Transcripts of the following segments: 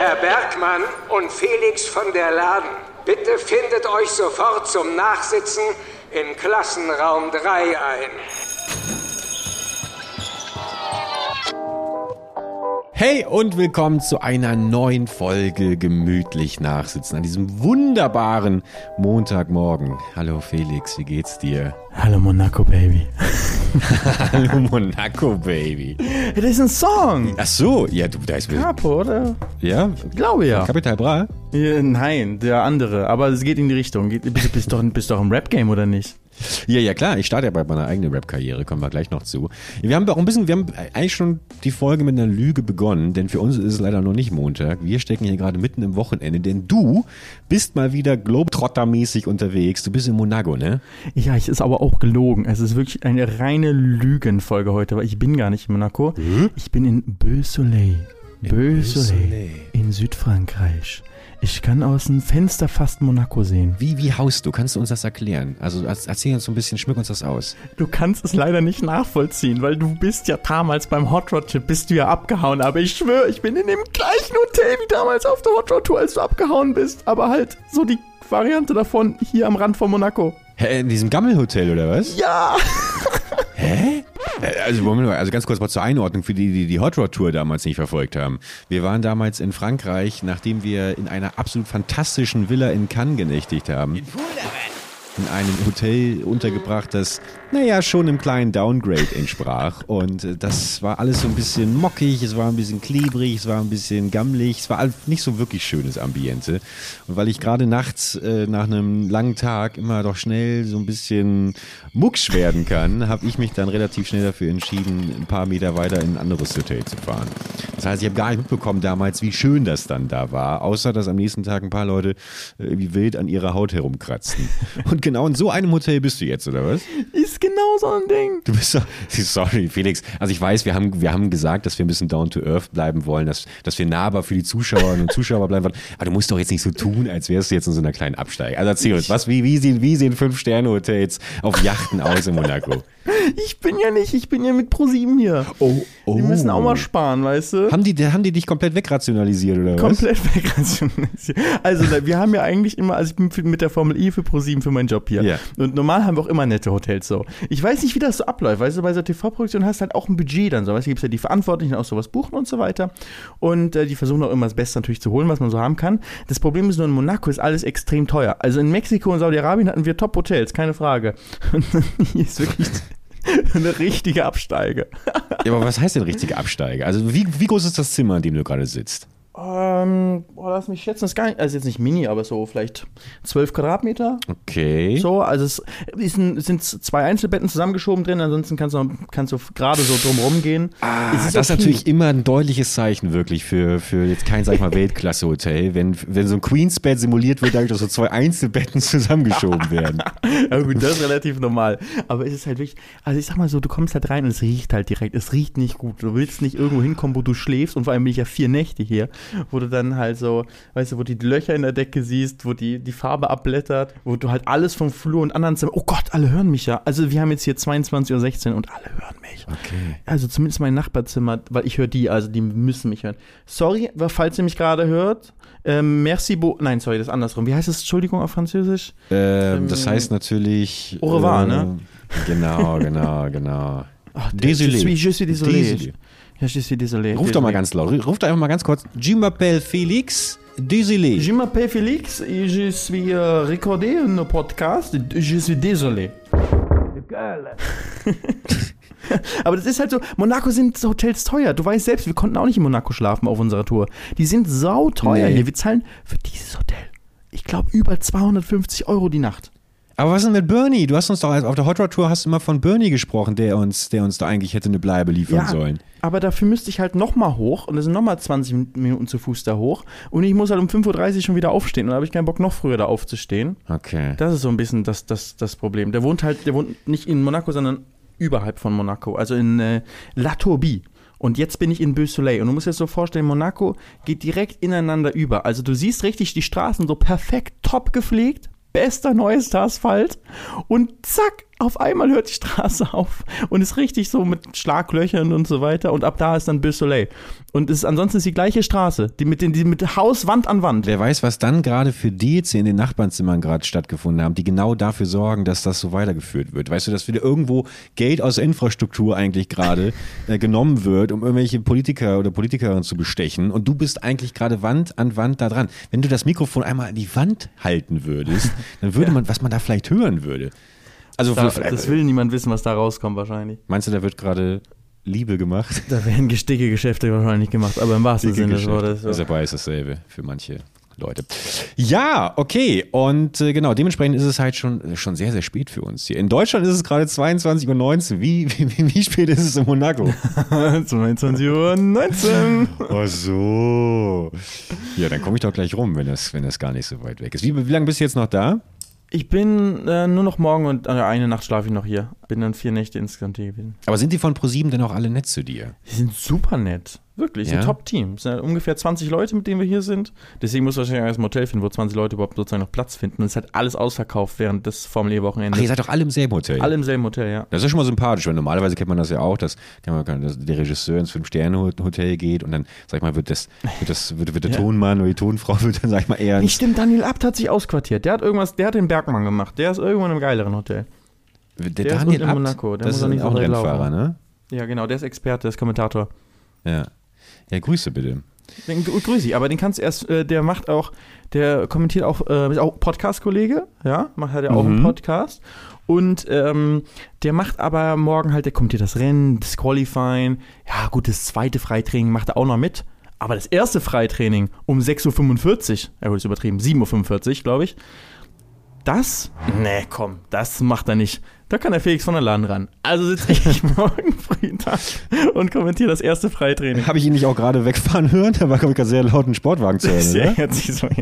Herr Bergmann und Felix von der Laden, bitte findet euch sofort zum Nachsitzen in Klassenraum 3 ein. Hey und willkommen zu einer neuen Folge Gemütlich Nachsitzen an diesem wunderbaren Montagmorgen. Hallo Felix, wie geht's dir? Hallo Monaco Baby. Hallo Monaco Baby. Das ist ein Song. Ach so, ja, du, da ist Capo, oder? Ja, Glaube ja. Kapital Bra. Ja, Nein, der andere. Aber es geht in die Richtung. Bist, bist, doch, bist doch im Rap-Game, oder nicht? Ja, ja klar, ich starte ja bei meiner eigenen Rap-Karriere, kommen wir gleich noch zu. Wir haben auch ein bisschen, wir haben eigentlich schon die Folge mit einer Lüge begonnen, denn für uns ist es leider noch nicht Montag. Wir stecken hier gerade mitten im Wochenende, denn du bist mal wieder Globetrotter-mäßig unterwegs. Du bist in Monaco, ne? Ja, es ist aber auch gelogen. Es ist wirklich eine reine Lügenfolge heute, weil ich bin gar nicht in Monaco. Ich bin in Beausoleil. Beausoleil. In Südfrankreich. Ich kann aus dem Fenster fast Monaco sehen. Wie, wie haust du? Kannst du uns das erklären? Also erz- erzähl uns so ein bisschen, schmück uns das aus. Du kannst es leider nicht nachvollziehen, weil du bist ja damals beim Hot Rod Trip bist du ja abgehauen. Aber ich schwöre, ich bin in dem gleichen Hotel wie damals auf der Hot Rod Tour, als du abgehauen bist. Aber halt so die Variante davon hier am Rand von Monaco. Hä, in diesem Gammelhotel oder was? Ja! Hä? Äh, Also, also ganz kurz mal zur Einordnung für die, die die Hot Rod Tour damals nicht verfolgt haben. Wir waren damals in Frankreich, nachdem wir in einer absolut fantastischen Villa in Cannes genächtigt haben. In einem Hotel untergebracht, das, naja, schon einem kleinen Downgrade entsprach. Und äh, das war alles so ein bisschen mockig, es war ein bisschen klebrig, es war ein bisschen gammelig, es war nicht so wirklich schönes Ambiente. Und weil ich gerade nachts äh, nach einem langen Tag immer doch schnell so ein bisschen mucksch werden kann, habe ich mich dann relativ schnell dafür entschieden, ein paar Meter weiter in ein anderes Hotel zu fahren. Das heißt, ich habe gar nicht mitbekommen damals, wie schön das dann da war, außer dass am nächsten Tag ein paar Leute äh, wie wild an ihrer Haut herumkratzten. Und genau in so einem Hotel bist du jetzt, oder was? Ist genau so ein Ding. Du bist doch, sorry, Felix. Also ich weiß, wir haben, wir haben gesagt, dass wir ein bisschen down to earth bleiben wollen, dass, dass wir nahbar für die Zuschauerinnen und Zuschauer bleiben wollen. Aber du musst doch jetzt nicht so tun, als wärst du jetzt in so einer kleinen Absteige. Also erzähl uns, was, wie, wie sehen, wie sehen Fünf-Sterne-Hotels auf Yachten aus in Monaco? Ich bin ja nicht, ich bin ja mit ProSieben hier. Oh, oh. Die müssen auch mal sparen, weißt du? Haben die, haben die dich komplett wegrationalisiert, oder was? Komplett wegrationalisiert. Also, wir haben ja eigentlich immer, also ich bin mit der Formel E für ProSieben für meinen Job hier. Ja. Und normal haben wir auch immer nette Hotels so. Ich weiß nicht, wie das so abläuft. Weißt du, bei so TV-Produktion hast du halt auch ein Budget dann so. Weißt du, gibt ja die Verantwortlichen auch sowas buchen und so weiter. Und äh, die versuchen auch immer das Beste natürlich zu holen, was man so haben kann. Das Problem ist nur, in Monaco ist alles extrem teuer. Also in Mexiko und Saudi-Arabien hatten wir Top-Hotels, keine Frage. Und hier ist wirklich eine richtige Absteige. Ja, aber was heißt denn richtige Absteige? Also wie, wie groß ist das Zimmer, in dem du gerade sitzt? Ähm, boah, lass mich schätzen, das ist gar nicht, also jetzt nicht mini, aber so vielleicht 12 Quadratmeter. Okay. So, also es ist ein, sind zwei Einzelbetten zusammengeschoben drin, ansonsten kannst du, kannst du gerade so drumherum gehen. Ah, Es das ist natürlich immer ein deutliches Zeichen wirklich für, für jetzt kein, sag ich mal, Weltklasse-Hotel, wenn, wenn so ein Queensbett simuliert wird, dadurch, dass so zwei Einzelbetten zusammengeschoben werden. Ja gut, das ist relativ normal. Aber es ist halt wirklich, also ich sag mal so, du kommst halt rein und es riecht halt direkt. Es riecht nicht gut. Du willst nicht irgendwo hinkommen, wo du schläfst und vor allem bin ich ja vier Nächte hier, wo du dann halt so, weißt du, wo du die Löcher in der Decke siehst, wo die, die Farbe abblättert, wo du halt alles vom Flur und anderen Zimmern, oh Gott, alle hören mich ja. Also wir haben jetzt hier 22.16 Uhr und alle hören mich. Okay. Also zumindest mein Nachbarzimmer, weil ich höre die, also die müssen mich hören. Sorry, falls ihr mich gerade hört. Ähm, merci beau. Nein, sorry, das ist andersrum. Wie heißt es, Entschuldigung, auf Französisch? Ähm, das heißt natürlich. Au revoir, äh, ne? Genau, genau, genau. Ach, Désolé. Je suis, je suis désolé. Désolé. Suis désolé. Ruf doch mal ganz laut. Ruf doch einfach mal ganz kurz. Je m'appelle Félix. Désolé. Je m'appelle Félix et je suis euh, recordé un podcast. Je suis désolé. Aber das ist halt so, Monaco sind Hotels teuer. Du weißt selbst, wir konnten auch nicht in Monaco schlafen auf unserer Tour. Die sind sauteuer Nee. hier. Wir zahlen für dieses Hotel, ich glaube, über 250 Euro die Nacht. Aber was ist denn mit Bernie? Du hast uns doch auf der Hot Rod Tour hast du immer von Bernie gesprochen, der uns, der uns da eigentlich hätte eine Bleibe liefern sollen. aber dafür müsste ich halt nochmal hoch und das sind nochmal 20 Minuten zu Fuß da hoch und ich muss halt um 5.30 Uhr schon wieder aufstehen und da habe ich keinen Bock, noch früher da aufzustehen. Okay. Das ist so ein bisschen das, das, das Problem. Der wohnt halt, der wohnt nicht in Monaco, sondern überhalb von Monaco, also in äh, La Tourbie. Und jetzt bin ich in Beausoleil. Und du musst dir das so vorstellen, Monaco geht direkt ineinander über. Also du siehst richtig die Straßen so perfekt top gepflegt, bester neuester Asphalt. Und zack, auf einmal hört die Straße auf und ist richtig so mit Schlaglöchern und so weiter. Und ab da ist dann Beausoleil. Soleil. Und es ist ansonsten ist die gleiche Straße, die mit, den, die mit Haus Wand an Wand. Wer weiß, was dann gerade für die jetzt in den Nachbarnzimmern gerade stattgefunden haben, die genau dafür sorgen, dass das so weitergeführt wird. Weißt du, dass wieder irgendwo Geld aus der Infrastruktur eigentlich gerade äh, genommen wird, um irgendwelche Politiker oder Politikerinnen zu bestechen und du bist eigentlich gerade Wand an Wand da dran. Wenn du das Mikrofon einmal an die Wand halten würdest, dann würde man, was man da vielleicht hören würde. Also Da, das will niemand wissen, was da rauskommt wahrscheinlich. meinst du, da wird gerade Liebe gemacht? Da werden gesticke Geschäfte wahrscheinlich gemacht, aber im wahrsten Sinne des Wortes. Ist dabei ist dasselbe für manche Leute. Ja, okay. Und äh, genau, dementsprechend ist es halt schon, schon sehr, sehr spät für uns hier. In Deutschland ist es gerade 22.19 Uhr. Wie, wie, wie spät ist es in Monaco? 22 Uhr 19. Ach so. Ja, dann komme ich doch gleich rum, wenn das, wenn das gar nicht so weit weg ist. Wie, wie lange bist du jetzt noch da? Ich bin äh, nur noch morgen und äh, eine Nacht schlafe ich noch hier. Bin dann vier Nächte insgesamt hier gewesen. Aber sind die von ProSieben denn auch alle nett zu dir? Die sind super nett. Wirklich, Ja? ein Top-Team. Es sind halt ungefähr 20 Leute, mit denen wir hier sind. Deswegen muss wahrscheinlich erst ein Hotel finden, wo 20 Leute überhaupt sozusagen noch Platz finden. Und es ist halt alles ausverkauft während des Formel Ach, E-Wochenendes. ihr seid doch alle im selben Hotel. Alle im selben Hotel, ja. Das ist schon mal sympathisch, weil normalerweise kennt man das ja auch, dass, man- dass der Regisseur ins Fünf-Sterne-Hotel geht und dann, sag ich mal, wird, das, wird, das, wird, wird der Ja. Tonmann oder die Tonfrau wird dann, sag ich mal, eher ins, stimmt, Daniel Abt hat sich ausquartiert. Der hat irgendwas, der hat den Bergmann gemacht. Der ist irgendwo in einem geileren Hotel. der, der ist Daniel in Abt, Monaco, der das muss ist nicht auch ein Rennfahrer, laufen. ne? Ja, genau, der ist Experte, der ist Kommentator. Ja. Ja, Grüße bitte. Den grü- grüß ich, aber den kannst du erst, äh, der macht auch, der kommentiert auch, äh, ist auch Podcast-Kollege, ja, macht hat ja auch Mhm. einen Podcast. Und ähm, der macht aber morgen halt, der kommentiert das Rennen, das Qualifying, ja gut, das zweite Freitraining macht er auch noch mit. Aber das erste Freitraining um 6.45 Uhr, ja gut, ist übertrieben, 7.45 Uhr, glaube ich. Das? Nee, komm, das macht er nicht. Da kann der Felix von der Laden ran. Also sitze ich morgen früh da und kommentiere das erste Freitraining. Habe ich ihn nicht auch gerade wegfahren hören? Da war, glaube ich, gerade sehr laut ein Sportwagen zu hören, hört sich so an.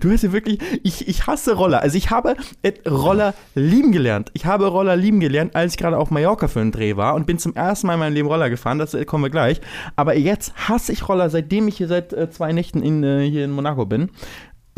Du hast ja wirklich, ich, ich hasse Roller. Also ich habe et- Roller lieben gelernt. Ich habe Roller lieben gelernt, als ich gerade auf Mallorca für einen Dreh war und bin zum ersten Mal in meinem Leben Roller gefahren. Das äh, kommen wir gleich. Aber jetzt hasse ich Roller, seitdem ich hier seit äh, zwei Nächten in, äh, hier in Monaco bin.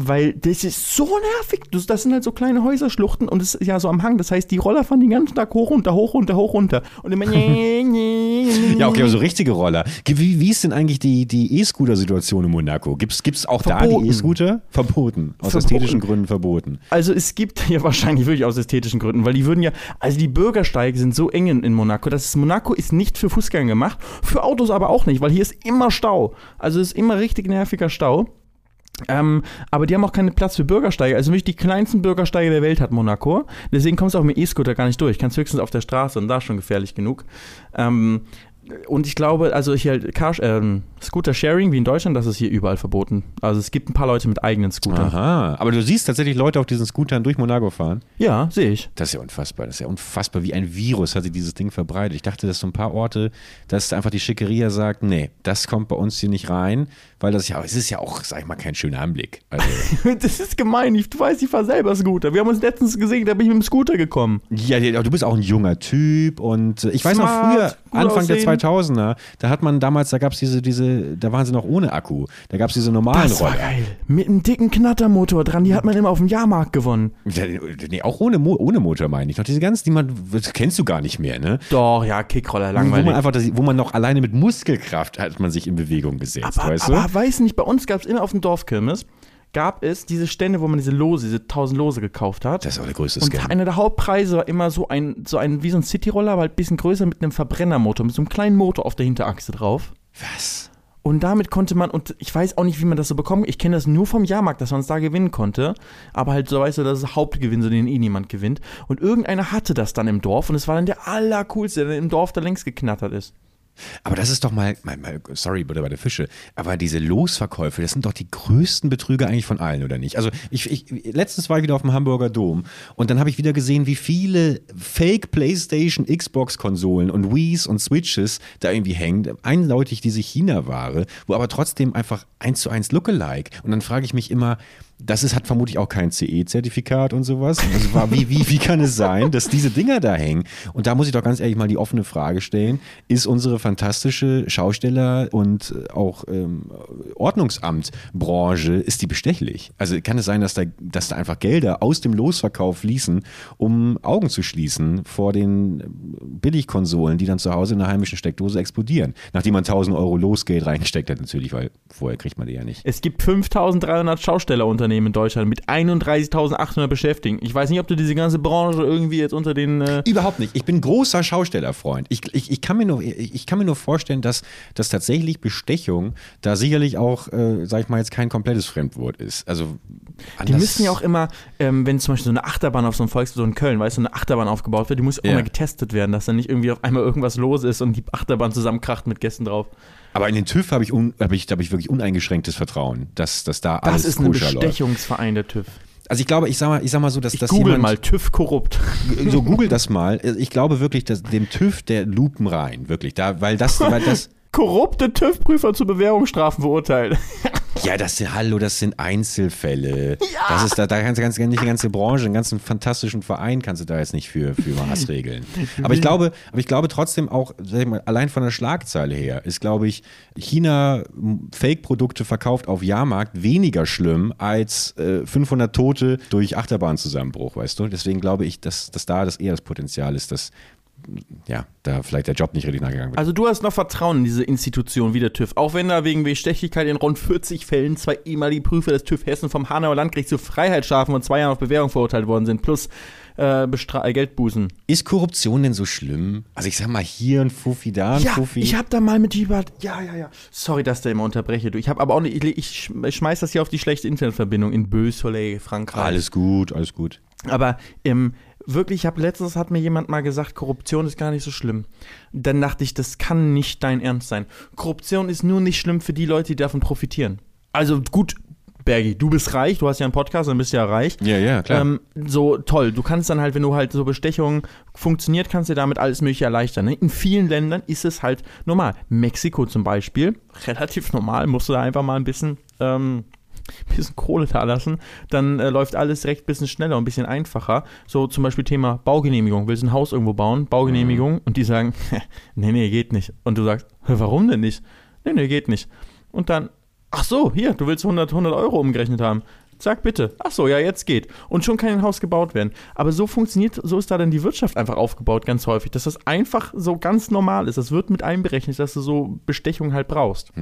Weil das ist so nervig. Das, das sind halt so kleine Häuserschluchten und es ist ja so am Hang. Das heißt, die Roller fahren den ganzen Tag hoch, runter, hoch, runter, hoch, runter. Und immer. Ja, okay, aber so richtige Roller. Wie, wie ist denn eigentlich die, die E-Scooter-Situation in Monaco? Gibt es auch da Verboten. die E-Scooter? Verboten. Aus Verboten. ästhetischen Gründen verboten. Also es gibt ja wahrscheinlich wirklich aus ästhetischen Gründen, weil die würden ja, also die Bürgersteige sind so eng in, Monaco, dass es, Monaco ist nicht für Fußgänger gemacht, für Autos aber auch nicht, weil hier ist immer Stau. Also es ist immer richtig nerviger Stau. Ähm, aber die haben auch keinen Platz für Bürgersteige. Also wirklich die kleinsten Bürgersteige der Welt hat Monaco. Deswegen kommst du auch mit E-Scooter gar nicht durch. Kannst höchstens auf der Straße und da ist schon gefährlich genug. Ähm, und ich glaube, also hier Car ähm, Scooter Sharing wie in Deutschland, das ist hier überall verboten. Also es gibt ein paar Leute mit eigenen Scootern. Aha. Aber du siehst tatsächlich Leute auf diesen Scootern durch Monaco fahren. Ja, sehe ich. Das ist ja unfassbar. Das ist ja unfassbar. Wie ein Virus hat sich dieses Ding verbreitet. Ich dachte, dass so ein paar Orte, dass einfach die Schickeria sagt, nee, das kommt bei uns hier nicht rein, weil das ja, es ist ja auch, sag ich mal, kein schöner Anblick. Also, Das ist gemein. Ich, du weißt, ich fahre selber Scooter. Wir haben uns letztens gesehen, da bin ich mit dem Scooter gekommen. ja, du bist auch ein junger Typ und äh, ich weiß noch Smart, früher, Anfang aussehen. der 2000er, da hat man damals, da gab es diese, diese, da waren sie noch ohne Akku. Da gab es diese normalen Das war Roller. geil. Mit einem dicken Knattermotor dran. Die hat man immer auf dem Jahrmarkt gewonnen. Nee, auch ohne, Mo ohne Motor meine ich. Noch diese ganzen, die man, das kennst du gar nicht mehr, ne? Doch, ja, Kickroller, Wo langweilig. man einfach, wo man noch alleine mit Muskelkraft hat man sich in Bewegung gesetzt, aber, weißt du? Weiß nicht, bei uns gab es immer auf dem Dorfkirmes, gab es diese Stände, wo man diese Lose, diese 1000 Lose gekauft hat. das ist auch der größte und Scam. einer der Hauptpreise war immer so ein, so ein wie so ein Cityroller, aber halt ein bisschen größer mit einem Verbrennermotor, mit so einem kleinen Motor auf der Hinterachse drauf. Was? Und damit konnte man, und ich weiß auch nicht, wie man das so bekommt, ich kenne das nur vom Jahrmarkt, dass man es da gewinnen konnte, aber halt so, weißt du, das ist Hauptgewinn, so den eh niemand gewinnt. Und irgendeiner hatte das dann im Dorf und es war dann der allercoolste, der im Dorf da längst geknattert ist. Aber das ist doch mal, mal, mal sorry, Butter bei der Fische, aber diese Losverkäufe, das sind doch die größten Betrüger eigentlich von allen, oder nicht? Also ich, ich letztens war ich wieder auf dem Hamburger Dom und dann habe ich wieder gesehen, wie viele Fake PlayStation, Xbox-Konsolen und Wii's und Switches da irgendwie hängen. Eindeutig diese China-Ware, wo aber trotzdem einfach eins zu eins Lookalike. Und dann frage ich mich immer, das ist, hat vermutlich auch kein CE-Zertifikat und sowas. Also war, wie, wie, wie kann es sein, dass diese Dinger da hängen? Und da muss ich doch ganz ehrlich mal die offene Frage stellen, ist unsere fantastische Schausteller- und auch ähm, Ordnungsamtbranche, ist die bestechlich? Also kann es sein, dass da, dass da einfach Gelder aus dem Losverkauf fließen, um Augen zu schließen vor den Billigkonsolen, die dann zu Hause in der heimischen Steckdose explodieren? Nachdem man 1000 Euro Losgeld reingesteckt hat natürlich, weil vorher kriegt man die ja nicht. Es gibt 5300 Schaustellerunternehmen in Deutschland mit 31.800 Beschäftigten. Ich weiß nicht, ob du diese ganze Branche irgendwie jetzt unter den. Äh Überhaupt nicht. Ich bin großer Schaustellerfreund. Ich, ich, ich, kann, mir nur, ich kann mir nur vorstellen, dass, dass tatsächlich Bestechung da sicherlich auch, äh, sag ich mal, jetzt kein komplettes Fremdwort ist. Also die müssen ja auch immer, ähm, wenn zum Beispiel so eine Achterbahn auf so einem Volksfest, in Köln, weißt du, so eine Achterbahn aufgebaut wird, die muss auch Ja. immer getestet werden, dass dann nicht irgendwie auf einmal irgendwas los ist und die Achterbahn zusammenkracht mit Gästen drauf. Aber in den TÜV habe ich, un, hab ich, hab ich wirklich uneingeschränktes Vertrauen, dass, dass da Das alles ist ein koscher läuft. Bestechungsverein, der TÜV. Also ich glaube, ich sag mal, ich sag mal so, dass Ich das google jemand, mal, TÜV korrupt. so google das mal. Ich glaube wirklich, dass dem TÜV der Lupen rein, wirklich, da, weil das, weil das, Korrupte TÜV-Prüfer zu Bewährungsstrafen verurteilt. ja, das sind, hallo, das sind Einzelfälle. Das ist da, da kannst du ganz, nicht die ganze Branche, einen ganzen fantastischen Verein kannst du da jetzt nicht für, für Maßregeln. Aber ich glaube, aber ich glaube trotzdem auch, sag ich mal, allein von der Schlagzeile her ist, glaube ich, China Fake-Produkte verkauft auf Jahrmarkt weniger schlimm als äh, 500 Tote durch Achterbahnzusammenbruch, weißt du? Deswegen glaube ich, dass, dass da das eher das Potenzial ist, dass ja, da vielleicht der Job nicht richtig nachgegangen wird. Also du hast noch Vertrauen in diese Institution wie der TÜV. Auch wenn da wegen Bestechlichkeit in rund 40 Fällen zwei ehemalige Prüfer des TÜV Hessen vom Hanauer Landgericht zu Freiheitsstrafen und zwei Jahren auf Bewährung verurteilt worden sind, plus äh, äh, Geldbußen. Ist Korruption denn so schlimm? Also ich sag mal, hier ein Fuffi, da ein Ja, Fuffi. ich habe da mal mit jemand. Ja, ja, ja. Sorry, dass der immer unterbreche. Du, ich habe aber auch nicht. Ich, ich sch- schmeiß das hier auf die schlechte Internetverbindung in Bös-Soleil, Frankreich. alles gut, alles gut. Aber ähm, wirklich, ich habe letztens hat mir jemand mal gesagt, Korruption ist gar nicht so schlimm. Dann dachte ich, das kann nicht dein Ernst sein. Korruption ist nur nicht schlimm für die Leute, die davon profitieren. Also gut, Bergi, du bist reich, du hast ja einen Podcast, dann bist du ja reich. Ja, ja, klar. Ähm, so toll. Du kannst dann halt, wenn du halt so Bestechung funktioniert, kannst du damit alles Mögliche erleichtern. Ne? In vielen Ländern ist es halt normal. Mexiko zum Beispiel, relativ normal, musst du da einfach mal ein bisschen, ähm, bisschen Kohle da lassen. Dann äh, läuft alles direkt ein bisschen schneller und ein bisschen einfacher. So zum Beispiel Thema Baugenehmigung. Willst ein Haus irgendwo bauen? Baugenehmigung. Und die sagen, nee, nee, geht nicht. Und du sagst, "Hä, warum denn nicht? Nee, nee, geht nicht. Und dann, ach so, hier, du willst 100, 100 Euro umgerechnet haben. Sag bitte. Ach so, ja, jetzt geht. Und schon kann ein Haus gebaut werden. Aber so funktioniert, so ist da dann die Wirtschaft einfach aufgebaut, ganz häufig, dass das einfach so ganz normal ist. Das wird mit einberechnet, dass du so Bestechung halt brauchst.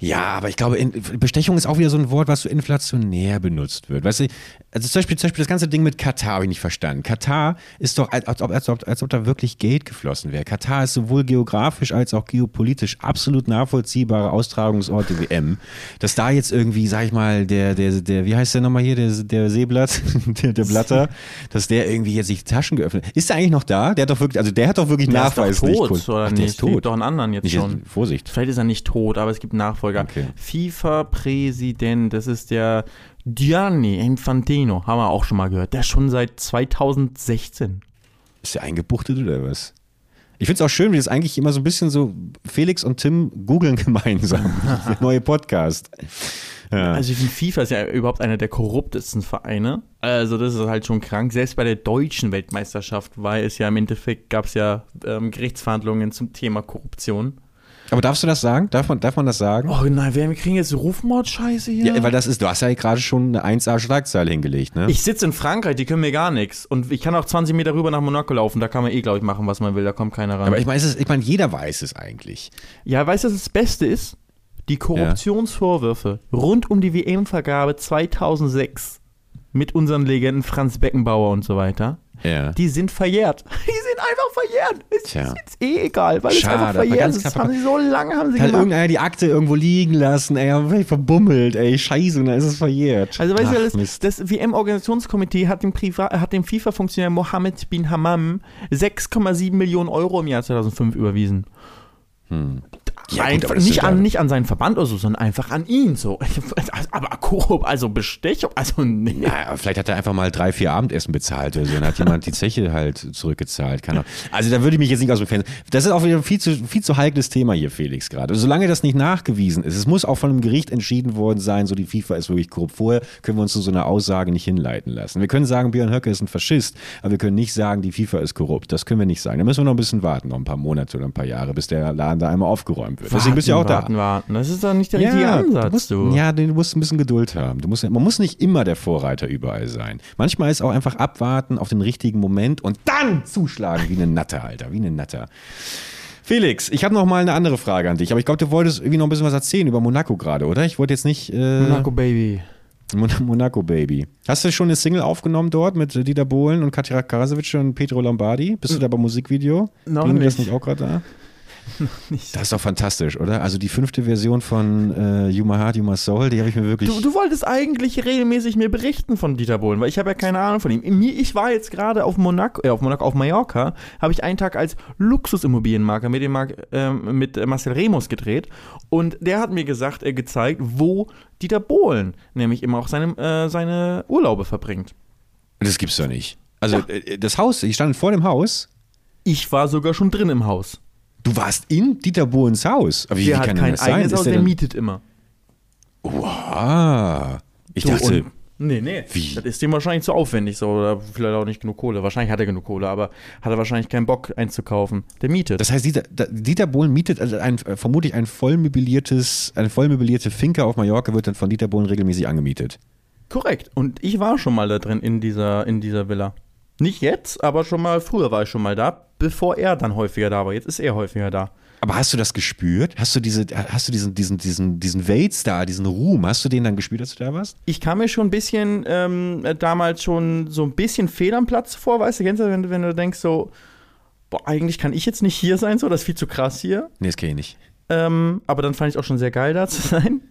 Ja, aber ich glaube, Bestechung ist auch wieder so ein Wort, was so inflationär benutzt wird. Weißt du, also zum Beispiel, zum Beispiel das ganze Ding mit Katar habe ich nicht verstanden. Katar ist doch, als, ob, als, ob, als ob da wirklich Geld geflossen wäre. Katar ist sowohl geografisch als auch geopolitisch absolut nachvollziehbare Austragungsort der WM. Dass da jetzt irgendwie, sag ich mal, der, der, der, wie heißt der nochmal hier, der, der Seeblatt, der, der Blatter, dass der irgendwie jetzt sich die Taschen geöffnet hat. Ist der eigentlich noch da? Der hat doch wirklich, also der hat doch wirklich Der ist doch nachweislich. tot, Ach, oder der nicht? ist Es gibt tot. doch einen anderen jetzt Nicht, schon. Vorsicht. Vielleicht ist er nicht tot, aber es gibt Nachfolger. Okay. FIFA-Präsident, das ist der Gianni Infantino, haben wir auch schon mal gehört. Der ist schon seit 2016. Ist der eingebuchtet oder was? Ich finde es auch schön, wie das eigentlich immer so ein bisschen so Felix und Tim googeln gemeinsam. Der neue Podcast. Ja. Also ich finde, FIFA ist ja überhaupt einer der korruptesten Vereine. Also das ist halt schon krank. Selbst bei der deutschen Weltmeisterschaft war es ja im Endeffekt, gab es ja ähm, Gerichtsverhandlungen zum Thema Korruption. Aber darfst du das sagen? Darf man, darf man das sagen? Oh nein, wir kriegen jetzt Rufmord-Scheiße hier. Ja, weil das ist, du hast ja gerade schon eine 1A-Schlagzeile hingelegt, ne? ich sitze in Frankreich, die können mir gar nichts. Und ich kann auch 20 Meter rüber nach Monaco laufen. Da kann man eh, glaube ich, machen, was man will. Da kommt keiner ran. aber ich meine, ich meine, jeder weiß es eigentlich. Ja, weißt du, was das Beste ist? Die Korruptionsvorwürfe rund um die WM-Vergabe 2006 mit unseren Legenden Franz Beckenbauer und so weiter, Ja. die sind verjährt. Die sind einfach verjährt. Es Tja. ist jetzt eh egal, weil es Schade, einfach aber verjährt ist. Das haben sie so lange haben sie Hat gemacht. irgendeiner die Akte irgendwo liegen lassen, ey, verbummelt, ey, scheiße, und dann ist es verjährt. Also weißt Ach, du, das, Mist. das WM-Organisationskomitee hat dem, Priva- hat dem FIFA-Funktionär Mohammed bin Hammam 6,7 Millionen Euro im Jahr 2005 überwiesen. Hm. Ja, gut, Einfach das nicht, an, nicht an seinen Verband oder so, sondern einfach an ihn. So. Aber Korrupt, also Bestechung, also nee. Ja, vielleicht hat er einfach mal drei, vier Abendessen bezahlt oder so. Dann hat jemand die Zeche halt zurückgezahlt. Keine Ahnung. Also da würde ich mich jetzt nicht aus dem Fenster. Das ist auch wieder ein viel zu, viel zu heikles Thema hier, Felix, gerade. Solange das nicht nachgewiesen ist, es muss auch von einem Gericht entschieden worden sein, so die FIFA ist wirklich korrupt. Vorher können wir uns zu so einer Aussage nicht hinleiten lassen. Wir können sagen, Björn Höcke ist ein Faschist, aber wir können nicht sagen, die FIFA ist korrupt. Das können wir nicht sagen. Da müssen wir noch ein bisschen warten, noch ein paar Monate oder ein paar Jahre, bis der Laden da einmal aufgeräumt wird. Deswegen bist du ja auch warten, da. warten. Das ist doch nicht der richtige Ansatz, du musst, du. Ja, du musst ein bisschen Geduld haben. Du musst, man muss nicht immer der Vorreiter überall sein. Manchmal ist auch einfach abwarten auf den richtigen Moment und dann zuschlagen wie eine Natter, Alter, wie eine Natter. Felix, ich habe noch mal eine andere Frage an dich, aber ich glaube, du wolltest irgendwie noch ein bisschen was erzählen über Monaco gerade, oder? Ich wollte jetzt nicht äh, Monaco Baby. Mon Monaco Baby. Hast du schon eine Single aufgenommen dort mit äh, Dieter Bohlen und Katja Karasevic und Petro Lombardi? Bist du da beim Musikvideo? Noch Ging das nicht. nicht auch gerade da? Das ist doch fantastisch, oder? Also die fünfte Version von äh, You My Heart, You My Soul, die habe ich mir wirklich. Du, du wolltest eigentlich regelmäßig mir berichten von Dieter Bohlen, weil ich habe ja keine Ahnung von ihm. Mir- Ich war jetzt gerade auf Monaco, äh, auf Monaco, auf Mallorca, habe ich einen Tag als Luxusimmobilienmakler mit dem Mark, ähm, mit äh, Marcel Remus gedreht und der hat mir gesagt, äh, gezeigt, wo Dieter Bohlen nämlich immer auch seine, äh, seine Urlaube verbringt. Das gibt's doch nicht. Also äh, das Haus, ich stand vor dem Haus. Ich war sogar schon drin im Haus. Du warst in Dieter Bohlens Haus. Aber wie, der wie hat kein eigenes Haus, der der mietet immer. Ah, ich So, dachte, Nee, nee. Wie? Das ist dem wahrscheinlich zu aufwendig so oder vielleicht auch nicht genug Kohle. Wahrscheinlich hat er genug Kohle, aber hat er wahrscheinlich keinen Bock einzukaufen. Der mietet. das heißt, Dieter, Dieter Bohlen mietet also ein, äh, vermutlich ein vollmöbliertes, eine vollmöblierte Finca auf Mallorca wird dann von Dieter Bohlen regelmäßig angemietet. Korrekt. Und ich war schon mal da drin in dieser, in dieser Villa. Nicht jetzt, aber schon mal, früher war ich schon mal da, bevor er dann häufiger da war. Jetzt ist er häufiger da. Aber hast du das gespürt? Hast du diese, hast du diesen, diesen, diesen, diesen Weltstar, diesen Ruhm, hast du den dann gespürt, als du da warst? Ich kam mir schon ein bisschen, ähm, äh, damals schon so ein bisschen fehl am Platz vor, weißt du, kennst du, wenn, du- wenn du denkst so, boah, eigentlich kann ich jetzt nicht hier sein, so, das ist viel zu krass hier. Nee, das kenne ich nicht. Ähm, aber dann fand ich auch schon sehr geil, da zu sein.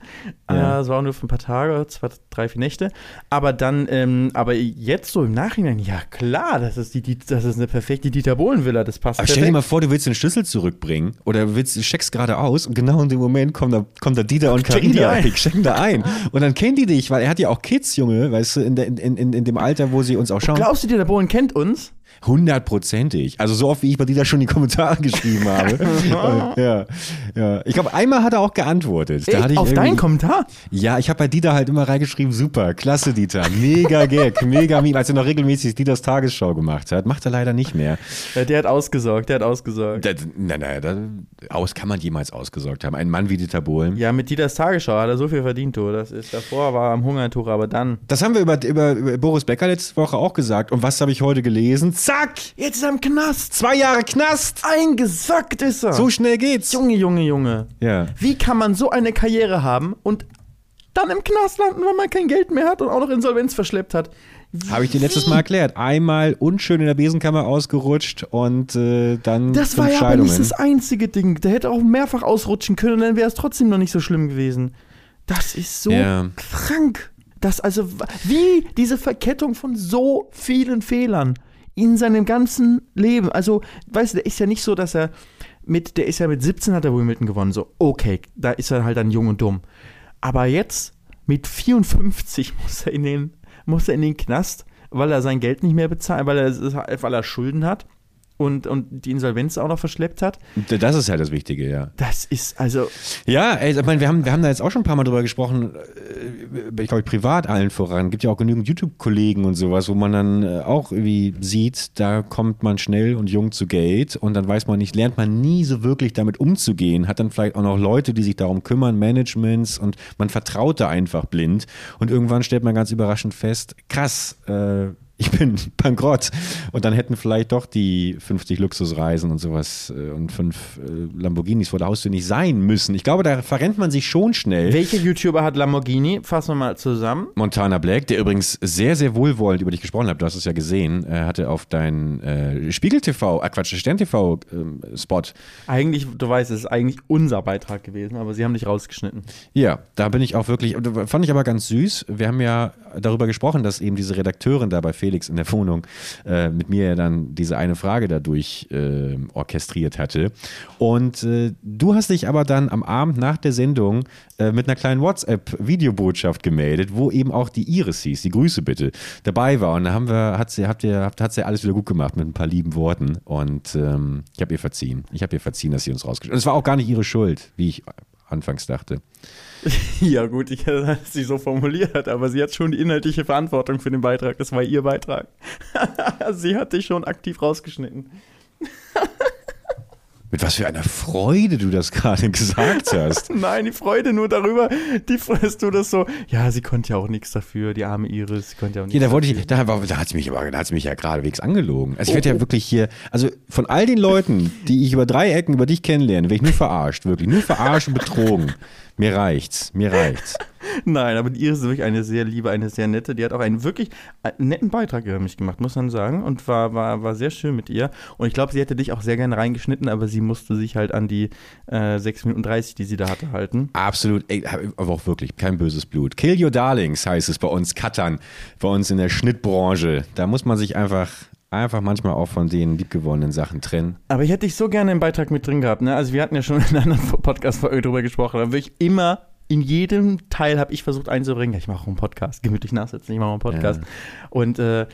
Ja. Äh, Es war auch nur für ein paar Tage, zwei, drei, vier Nächte. Aber dann, ähm, aber jetzt so im Nachhinein, ja klar, das ist, die, die, das ist eine perfekte Dieter Bohlen-Villa, das passt Aber stell dir mal vor, du willst den Schlüssel zurückbringen oder willst, du checkst gerade aus und genau in dem Moment kommt da, kommt da Dieter und Checken ein. die checken da ein. Und dann kennen die dich, weil er hat ja auch Kids, Junge, weißt du, in, der, in, in, in dem Alter, wo sie uns auch schauen. Glaubst du, Dieter Bohlen kennt uns? Hundertprozentig. Also so oft, wie ich bei Dieter schon die Kommentare geschrieben habe. ja, ja. Ich glaube, einmal hat er auch geantwortet. Da hatte ich Auf deinen Kommentar? Ja, ich habe bei Dieter halt immer reingeschrieben, super, klasse Dieter, mega Gag, mega Meme, als er noch regelmäßig Dieters Tagesschau gemacht hat. Macht er leider nicht mehr. Ja, der hat ausgesorgt, der hat ausgesorgt. Da, nein, nein, da, aus kann man jemals ausgesorgt haben. Ein Mann wie Dieter Bohlen. Ja, mit Dieters Tagesschau hat er so viel verdient, du. Das ist davor, war er am Hungertuch, aber dann. Das haben wir über, über, über Boris Becker letzte Woche auch gesagt. Und was habe ich heute gelesen? Zack! Jetzt ist er im Knast. Zwei Jahre Knast! Eingesackt ist er. So schnell geht's. Junge, Junge, Junge. Ja. Wie kann man so eine Karriere haben und dann im Knast landen, weil man kein Geld mehr hat und auch noch Insolvenz verschleppt hat? Habe ich dir letztes Mal erklärt. Einmal unschön in der Besenkammer ausgerutscht und äh, dann Das war ja aber nicht das einzige Ding. Der hätte auch mehrfach ausrutschen können und dann wäre es trotzdem noch nicht so schlimm gewesen. Das ist so Ja. krank. Das also, wie diese Verkettung von so vielen Fehlern in seinem ganzen Leben. Also, weißt du, der ist ja nicht so, dass er mit, der ist ja mit 17 hat er Wimbledon gewonnen. So, okay, da ist er halt dann jung und dumm. Aber jetzt mit 54 muss er in den, muss er in den Knast, weil er sein Geld nicht mehr bezahlt, weil er, weil er Schulden hat und, und die Insolvenz auch noch verschleppt hat. Das ist halt das Wichtige, ja. Das ist also. Ja, ey, ich meine, wir haben, wir haben da jetzt auch schon ein paar Mal drüber gesprochen, äh, ich glaube, privat allen voran. Gibt ja auch genügend YouTube-Kollegen und sowas, wo man dann äh, auch irgendwie sieht, da kommt man schnell und jung zu Geld und dann weiß man nicht, lernt man nie so wirklich damit umzugehen, hat dann vielleicht auch noch Leute, die sich darum kümmern, Managements und man vertraut da einfach blind und irgendwann stellt man ganz überraschend fest, krass, äh, ich bin bankrott. Und dann hätten vielleicht doch die 50 Luxusreisen und sowas äh, und fünf äh, Lamborghinis vor der Haustür nicht sein müssen. Ich glaube, da verrennt man sich schon schnell. Welcher YouTuber hat Lamborghini? Fassen wir mal zusammen. Montana Black, der übrigens sehr, sehr wohlwollend über dich gesprochen hat, du hast es ja gesehen, äh, hatte auf dein äh, Spiegel TV, äh, Quatsch, Stern TV ähm, Spot. Eigentlich, du weißt, es ist eigentlich unser Beitrag gewesen, aber sie haben dich rausgeschnitten. Ja, da bin ich auch wirklich, fand ich aber ganz süß. Wir haben ja darüber gesprochen, dass eben diese Redakteurin da bei Felix in der Wohnung äh, mit mir ja dann diese eine Frage dadurch äh, orchestriert hatte. Und äh, du hast dich aber dann am Abend nach der Sendung äh, mit einer kleinen WhatsApp-Videobotschaft gemeldet, wo eben auch die Iris hieß, die Grüße bitte, dabei war. Und da haben wir, hat sie, habt ihr, habt, hat sie alles wieder gut gemacht mit ein paar lieben Worten. Und ähm, ich habe ihr verziehen. Ich habe ihr verziehen, dass sie uns rausgeschickt hat. Es war auch gar nicht ihre Schuld, wie ich anfangs dachte. Ja, gut, ich habe sie so formuliert, aber sie hat schon die inhaltliche Verantwortung für den Beitrag. Das war ihr Beitrag. sie hat dich schon aktiv rausgeschnitten. Mit was für einer Freude du das gerade gesagt hast. Nein, die Freude nur darüber, die dass du das so, ja, sie konnte ja auch nichts dafür, die arme Iris, sie konnte ja auch nichts Ja, da wollte dafür. ich, da, war- da hat sie mich aber, da hat sie mich ja geradewegs angelogen. Also ich werde ja wirklich hier, also von all den Leuten, die ich über drei Ecken über dich kennenlerne, werde ich nur verarscht, wirklich. Nur verarscht und betrogen. Mir reicht's, mir reicht's. Nein, aber die Iris ist wirklich eine sehr liebe, eine sehr nette. Die hat auch einen wirklich äh, netten Beitrag über mich gemacht, muss man sagen. Und war, war, war sehr schön mit ihr. Und ich glaube, sie hätte dich auch sehr gerne reingeschnitten, aber sie musste sich halt an die äh, 6 Minuten 30, die sie da hatte, halten. Absolut, ey, aber auch wirklich kein böses Blut. Kill your darlings heißt es bei uns Cuttern, bei uns in der Schnittbranche. Da muss man sich einfach, einfach manchmal auch von den liebgewonnenen Sachen trennen. Aber ich hätte dich so gerne im Beitrag mit drin gehabt. Ne? Also wir hatten ja schon in einer anderen Podcast-Folge drüber gesprochen. Da würde ich immer, in jedem Teil habe ich versucht einzubringen, ja, ich mache auch einen Podcast, gemütlich nachsitzen, ich mache auch einen Podcast. Und äh,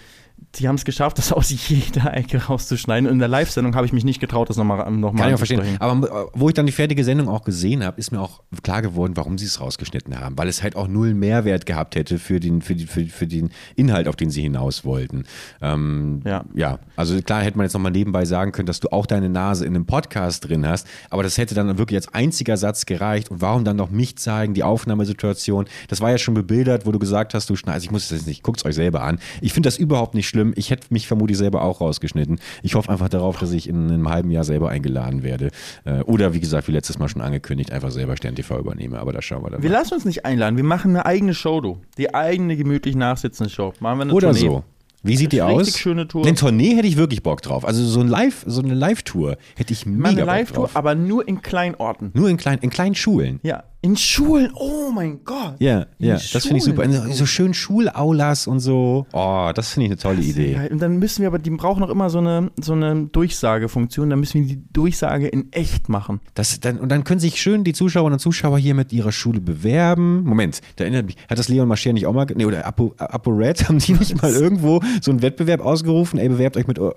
die haben es geschafft, das aus jeder Ecke rauszuschneiden. Und in der Live-Sendung habe ich mich nicht getraut, das nochmal noch mal Kann ich auch verstehen. Aber äh, wo ich dann die fertige Sendung auch gesehen habe, ist mir auch klar geworden, warum sie es rausgeschnitten haben. Weil es halt auch null Mehrwert gehabt hätte für den, für, die, für, für den Inhalt, auf den sie hinaus wollten. Ähm, Ja. ja, also klar hätte man jetzt nochmal nebenbei sagen können, dass du auch deine Nase in einem Podcast drin hast, aber das hätte dann wirklich als einziger Satz gereicht. Und warum dann noch mich zeigen, die Aufnahmesituation? Das war ja schon bebildert, wo du gesagt hast, du schneidest, also ich muss das jetzt nicht, guckt es euch selber an. Ich finde das überhaupt nicht schlimm. Ich hätte mich vermutlich selber auch rausgeschnitten. Ich hoffe einfach darauf, dass ich in einem halben Jahr selber eingeladen werde. Äh, Oder wie gesagt, wie letztes Mal schon angekündigt, einfach selber Stern TV übernehme. Aber da schauen wir dann Wir mal. lassen uns nicht einladen. Wir machen eine eigene Show, du. Die eigene gemütlich nachsitzende Show. Machen wir eine Oder Tournee. so. Wie sieht die Richtig aus? schöne Tour. Eine Tournee hätte ich wirklich Bock drauf. Also so, ein Live, so eine Live-Tour hätte ich mega eine Bock Live-Tour, drauf. aber nur in kleinen Orten. Nur in, klein, in kleinen Schulen. Ja, in Schulen. Oh mein Gott. Ja, ja, das finde ich super. In so, so schön Schulaulas und so. Oh, das finde ich eine tolle Idee. Ja, und dann müssen wir aber, die brauchen auch immer so eine, so eine Durchsagefunktion. Dann müssen wir die Durchsage in echt machen. Das, dann, und dann können sich schön die Zuschauerinnen und Zuschauer hier mit ihrer Schule bewerben. Moment, da erinnert mich, hat das Leon Mascher nicht auch mal, nee, oder Apo, Apo Red, haben die nicht mal irgendwo so einen Wettbewerb ausgerufen? Ey, bewerbt euch mit eu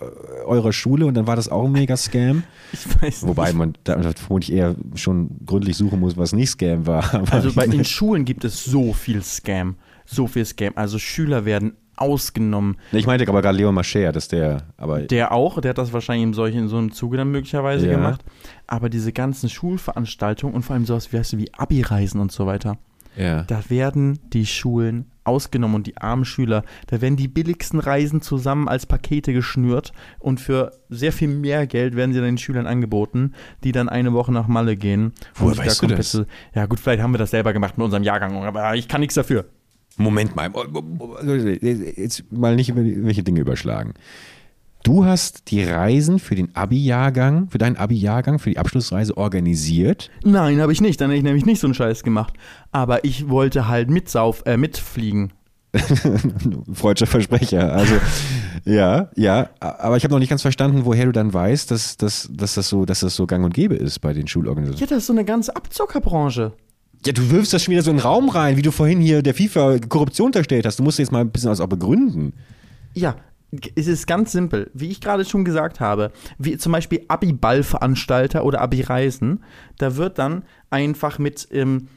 eurer Schule und dann war das auch ein mega Scam. Ich weiß Wobei nicht. man da vermutlich eher schon gründlich suchen muss, was nicht Scam war. Aber Also bei in Schulen gibt es so viel Scam. So viel Scam. Also Schüler werden ausgenommen. Ich meinte aber gerade Leon Mascher, dass der, aber Der auch, der hat das wahrscheinlich in, solchen, in so einem Zuge dann möglicherweise Ja. gemacht. Aber diese ganzen Schulveranstaltungen und vor allem sowas wie, heißt, wie Abi-Reisen und so weiter, ja. da werden die Schulen ausgenommen und die armen Schüler, da werden die billigsten Reisen zusammen als Pakete geschnürt und für sehr viel mehr Geld werden sie dann den Schülern angeboten, die dann eine Woche nach Malle gehen. Woher und da weißt du das? Ja gut, vielleicht haben wir das selber gemacht mit unserem Jahrgang, aber ich kann nichts dafür. Moment mal, jetzt mal nicht über welche Dinge überschlagen. Du hast die Reisen für den Abi-Jahrgang, für deinen Abi-Jahrgang, für die Abschlussreise organisiert. Nein, habe ich nicht. Dann hätte ich nämlich nicht so einen Scheiß gemacht. Aber ich wollte halt mitsauf, äh, mitfliegen. Freudscher Versprecher. Also, ja, ja. Aber ich habe noch nicht ganz verstanden, woher du dann weißt, dass, dass, dass, das so, dass das so gang und gäbe ist bei den Schulorganisationen. Ja, das ist so eine ganze Abzockerbranche. Ja, du wirfst das schon wieder so in den Raum rein, wie du vorhin hier der FIFA Korruption unterstellt hast. Du musst jetzt mal ein bisschen was auch begründen. Ja, es ist ganz simpel. Wie ich gerade schon gesagt habe, wie zum Beispiel Abi-Ball-Veranstalter oder Abi-Reisen, da wird dann einfach mit, ähm,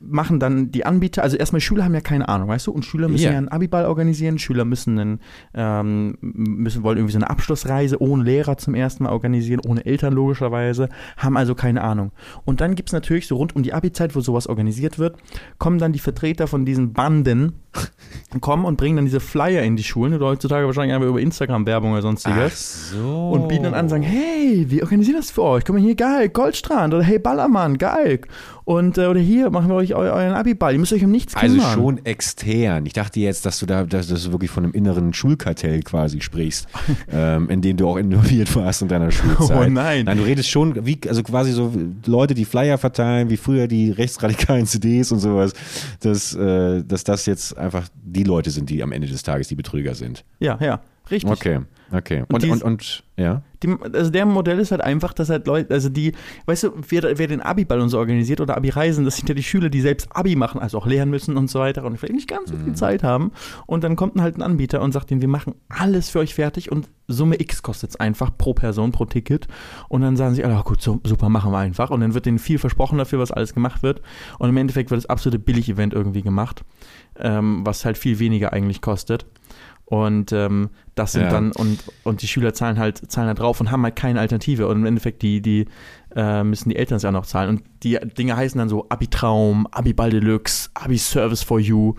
machen dann die Anbieter, also erstmal Schüler haben ja keine Ahnung, weißt du, und Schüler müssen Ja. ja, einen Abi-Ball organisieren, Schüler müssen, einen, ähm, müssen wollen irgendwie so eine Abschlussreise ohne Lehrer zum ersten Mal organisieren, ohne Eltern logischerweise, haben also keine Ahnung. Und dann gibt es natürlich so rund um die Abi-Zeit, wo sowas organisiert wird, kommen dann die Vertreter von diesen Banden, kommen und bringen dann diese Flyer in die Schulen oder heutzutage wahrscheinlich einfach über Instagram-Werbung oder sonstiges. so. Und bieten dann an, sagen, hey, wir organisieren das für euch. Guck mal hier, geil, Goldstrand. Oder hey, Ballermann, geil. Und, äh, oder hier, machen wir euch eu euren Abi-Ball. Ihr müsst euch um nichts Also kümmern. schon extern. Ich dachte jetzt, dass du da, dass, dass du wirklich von einem inneren Schulkartell quasi sprichst, ähm, in dem du auch involviert warst in deiner Schulzeit. Oh nein. Nein, du redest schon, wie, also quasi so Leute, die Flyer verteilen, wie früher die rechtsradikalen CDs und sowas, dass, äh, dass das jetzt einfach die Leute sind, die am Ende des Tages die Betrüger sind. Ja, ja, richtig. Okay, okay. Und Und, und, und, ja. Die, also der Modell ist halt einfach, dass halt Leute, also die, weißt du, wer, wer den Abi-Ball und so organisiert oder Abi-Reisen, das sind ja die Schüler, die selbst Abi machen, also auch lernen müssen und so weiter und vielleicht nicht ganz so viel Zeit haben. Und dann kommt halt ein Anbieter und sagt denen, wir machen alles für euch fertig und Summe X kostet es einfach pro Person, pro Ticket. Und dann sagen sie, ah gut, so, super, machen wir einfach. Und dann wird denen viel versprochen dafür, was alles gemacht wird. Und im Endeffekt wird das absolute Billig-Event irgendwie gemacht, ähm, was halt viel weniger eigentlich kostet. Und ähm, das sind Ja. dann, und, und die Schüler zahlen halt, zahlen halt drauf und haben halt keine Alternative. Und im Endeffekt, die, die äh, müssen die Eltern es ja noch zahlen. Und die Dinge heißen dann so Abi-Traum, Abi-Ball Deluxe, Abi-Service for You.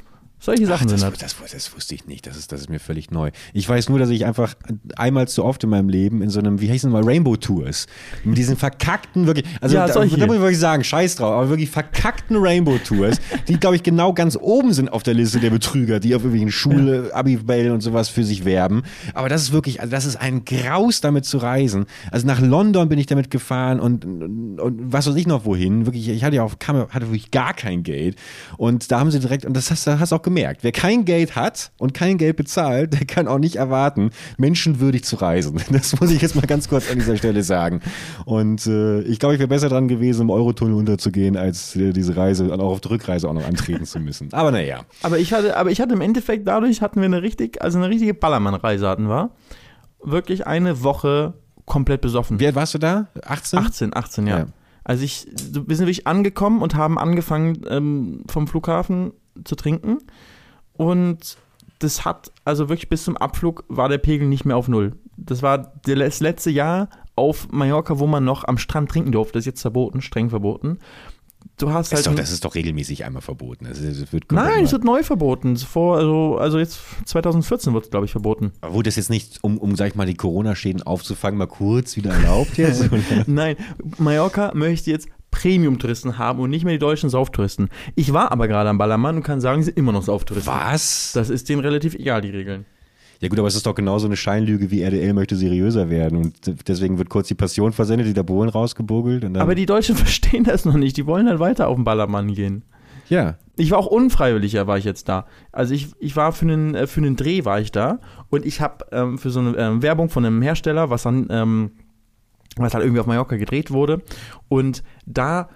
Solche Ach, Sachen das, sind halt. das, das wusste ich nicht. Das ist, das ist mir völlig neu. Ich weiß nur, dass ich einfach einmal zu oft in meinem Leben in so einem, wie heißt es mal, Rainbow Tours, mit diesen verkackten, wirklich, also Ja, da, da muss ich wirklich sagen, scheiß drauf, aber wirklich verkackten Rainbow Tours, die, glaube ich, genau ganz oben sind auf der Liste der Betrüger, die auf irgendwelchen Schule, Abi-Bällen und sowas für sich werben. Aber das ist wirklich, also das ist ein Graus, damit zu reisen. Also nach London bin ich damit gefahren und, und, und was weiß ich noch wohin. Wirklich, ich hatte ja auch, kam, hatte wirklich gar kein Geld. Und da haben sie direkt, und das hast du hast du auch gemerkt, wer kein Geld hat und kein Geld bezahlt, der kann auch nicht erwarten, menschenwürdig zu reisen. Das muss ich jetzt mal ganz kurz an dieser Stelle sagen. Und äh, ich glaube, ich wäre besser dran gewesen, im Eurotunnel unterzugehen, als äh, diese Reise, und auch auf der Rückreise auch noch antreten zu müssen. Aber naja. Aber ich hatte, aber ich hatte im Endeffekt, dadurch hatten wir eine richtig, also eine richtige Ballermann-Reise hatten wir. Wirklich eine Woche komplett besoffen. Wie alt warst du da? 18? 18, 18, ja. Ja. Also ich, wir sind wirklich angekommen und haben angefangen ähm, vom Flughafen zu trinken. Und das hat, also wirklich bis zum Abflug war der Pegel nicht mehr auf Null. Das war das letzte Jahr auf Mallorca, wo man noch am Strand trinken durfte. Das ist jetzt verboten, streng verboten. Du hast halt. ist, doch, das ist doch regelmäßig einmal verboten. Das, ist- das wird Nein, es wird neu verboten. Vor, also, also jetzt 2014 wird es, glaube ich, verboten. neu. Wurde das jetzt nicht, um, um, sag ich mal, die Corona-Schäden aufzufangen, mal kurz wieder erlaubt jetzt? Nein, Mallorca möchte jetzt Premium-Touristen haben und nicht mehr die deutschen Sauftouristen. Ich war aber gerade am Ballermann und kann sagen, sie sind immer noch Sauftouristen. Was? Das ist denen relativ egal, die Regeln. Ja gut, aber es ist doch genauso eine Scheinlüge, wie RDL möchte seriöser werden. Und deswegen wird kurz die Passion versendet, die der Bohlen rausgebogelt. Aber die Deutschen verstehen das noch nicht. Die wollen halt weiter auf den Ballermann gehen. ja. Ich war auch unfreiwilliger, war ich jetzt da. Also ich, ich war für einen, äh, für einen Dreh war ich da und ich habe ähm, für so eine ähm, Werbung von einem Hersteller, was dann, ähm, was halt irgendwie auf Mallorca gedreht wurde und da,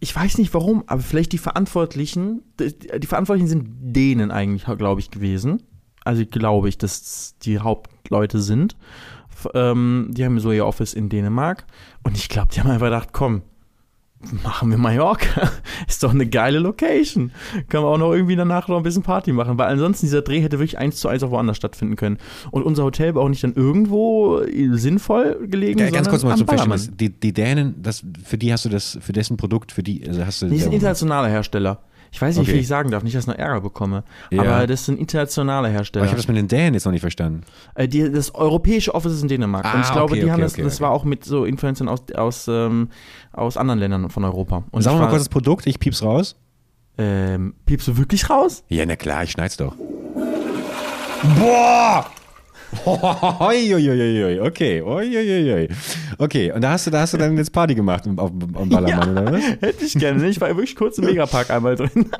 ich weiß nicht warum, aber vielleicht die Verantwortlichen, die, Verantwortlichen sind denen eigentlich, glaube ich, gewesen. Also glaube ich, dass die Hauptleute sind. Ähm, die haben so ihr Office in Dänemark und ich glaube, die haben einfach gedacht, komm, machen wir Mallorca. Ist doch eine geile Location. Kann man auch noch irgendwie danach noch ein bisschen Party machen, weil ansonsten dieser Dreh hätte wirklich eins zu eins auch woanders stattfinden können. Und unser Hotel war auch nicht dann irgendwo sinnvoll gelegen, Ja, ganz kurz mal zum. Verständnis. Die, die Dänen, das, für die hast du das, für dessen Produkt, für die also hast du. Die sind internationaler Hersteller. Ich weiß nicht, Okay. wie ich sagen darf, nicht, dass ich noch Ärger bekomme. Ja. Aber das sind internationale aber Hersteller. ich habe das mit den Dänen jetzt noch nicht verstanden. Äh, die, das europäische Office ist in Dänemark. Ah, und ich glaube, okay, die haben okay, das, okay, das okay. war auch mit so Influencern aus, aus, ähm, aus anderen Ländern von Europa. Und Sag ich mal kurz das Produkt, ich piep's raus. ähm, piepst du wirklich raus? Ja, na klar, ich schneid's doch. Boah! Uiuiuiui, okay, uiuiui. Okay, und da hast du, da hast du dann jetzt Party gemacht auf, am Ballermann, oder was? Hätte ich gerne. Ich war wirklich kurz im Megapark einmal drin.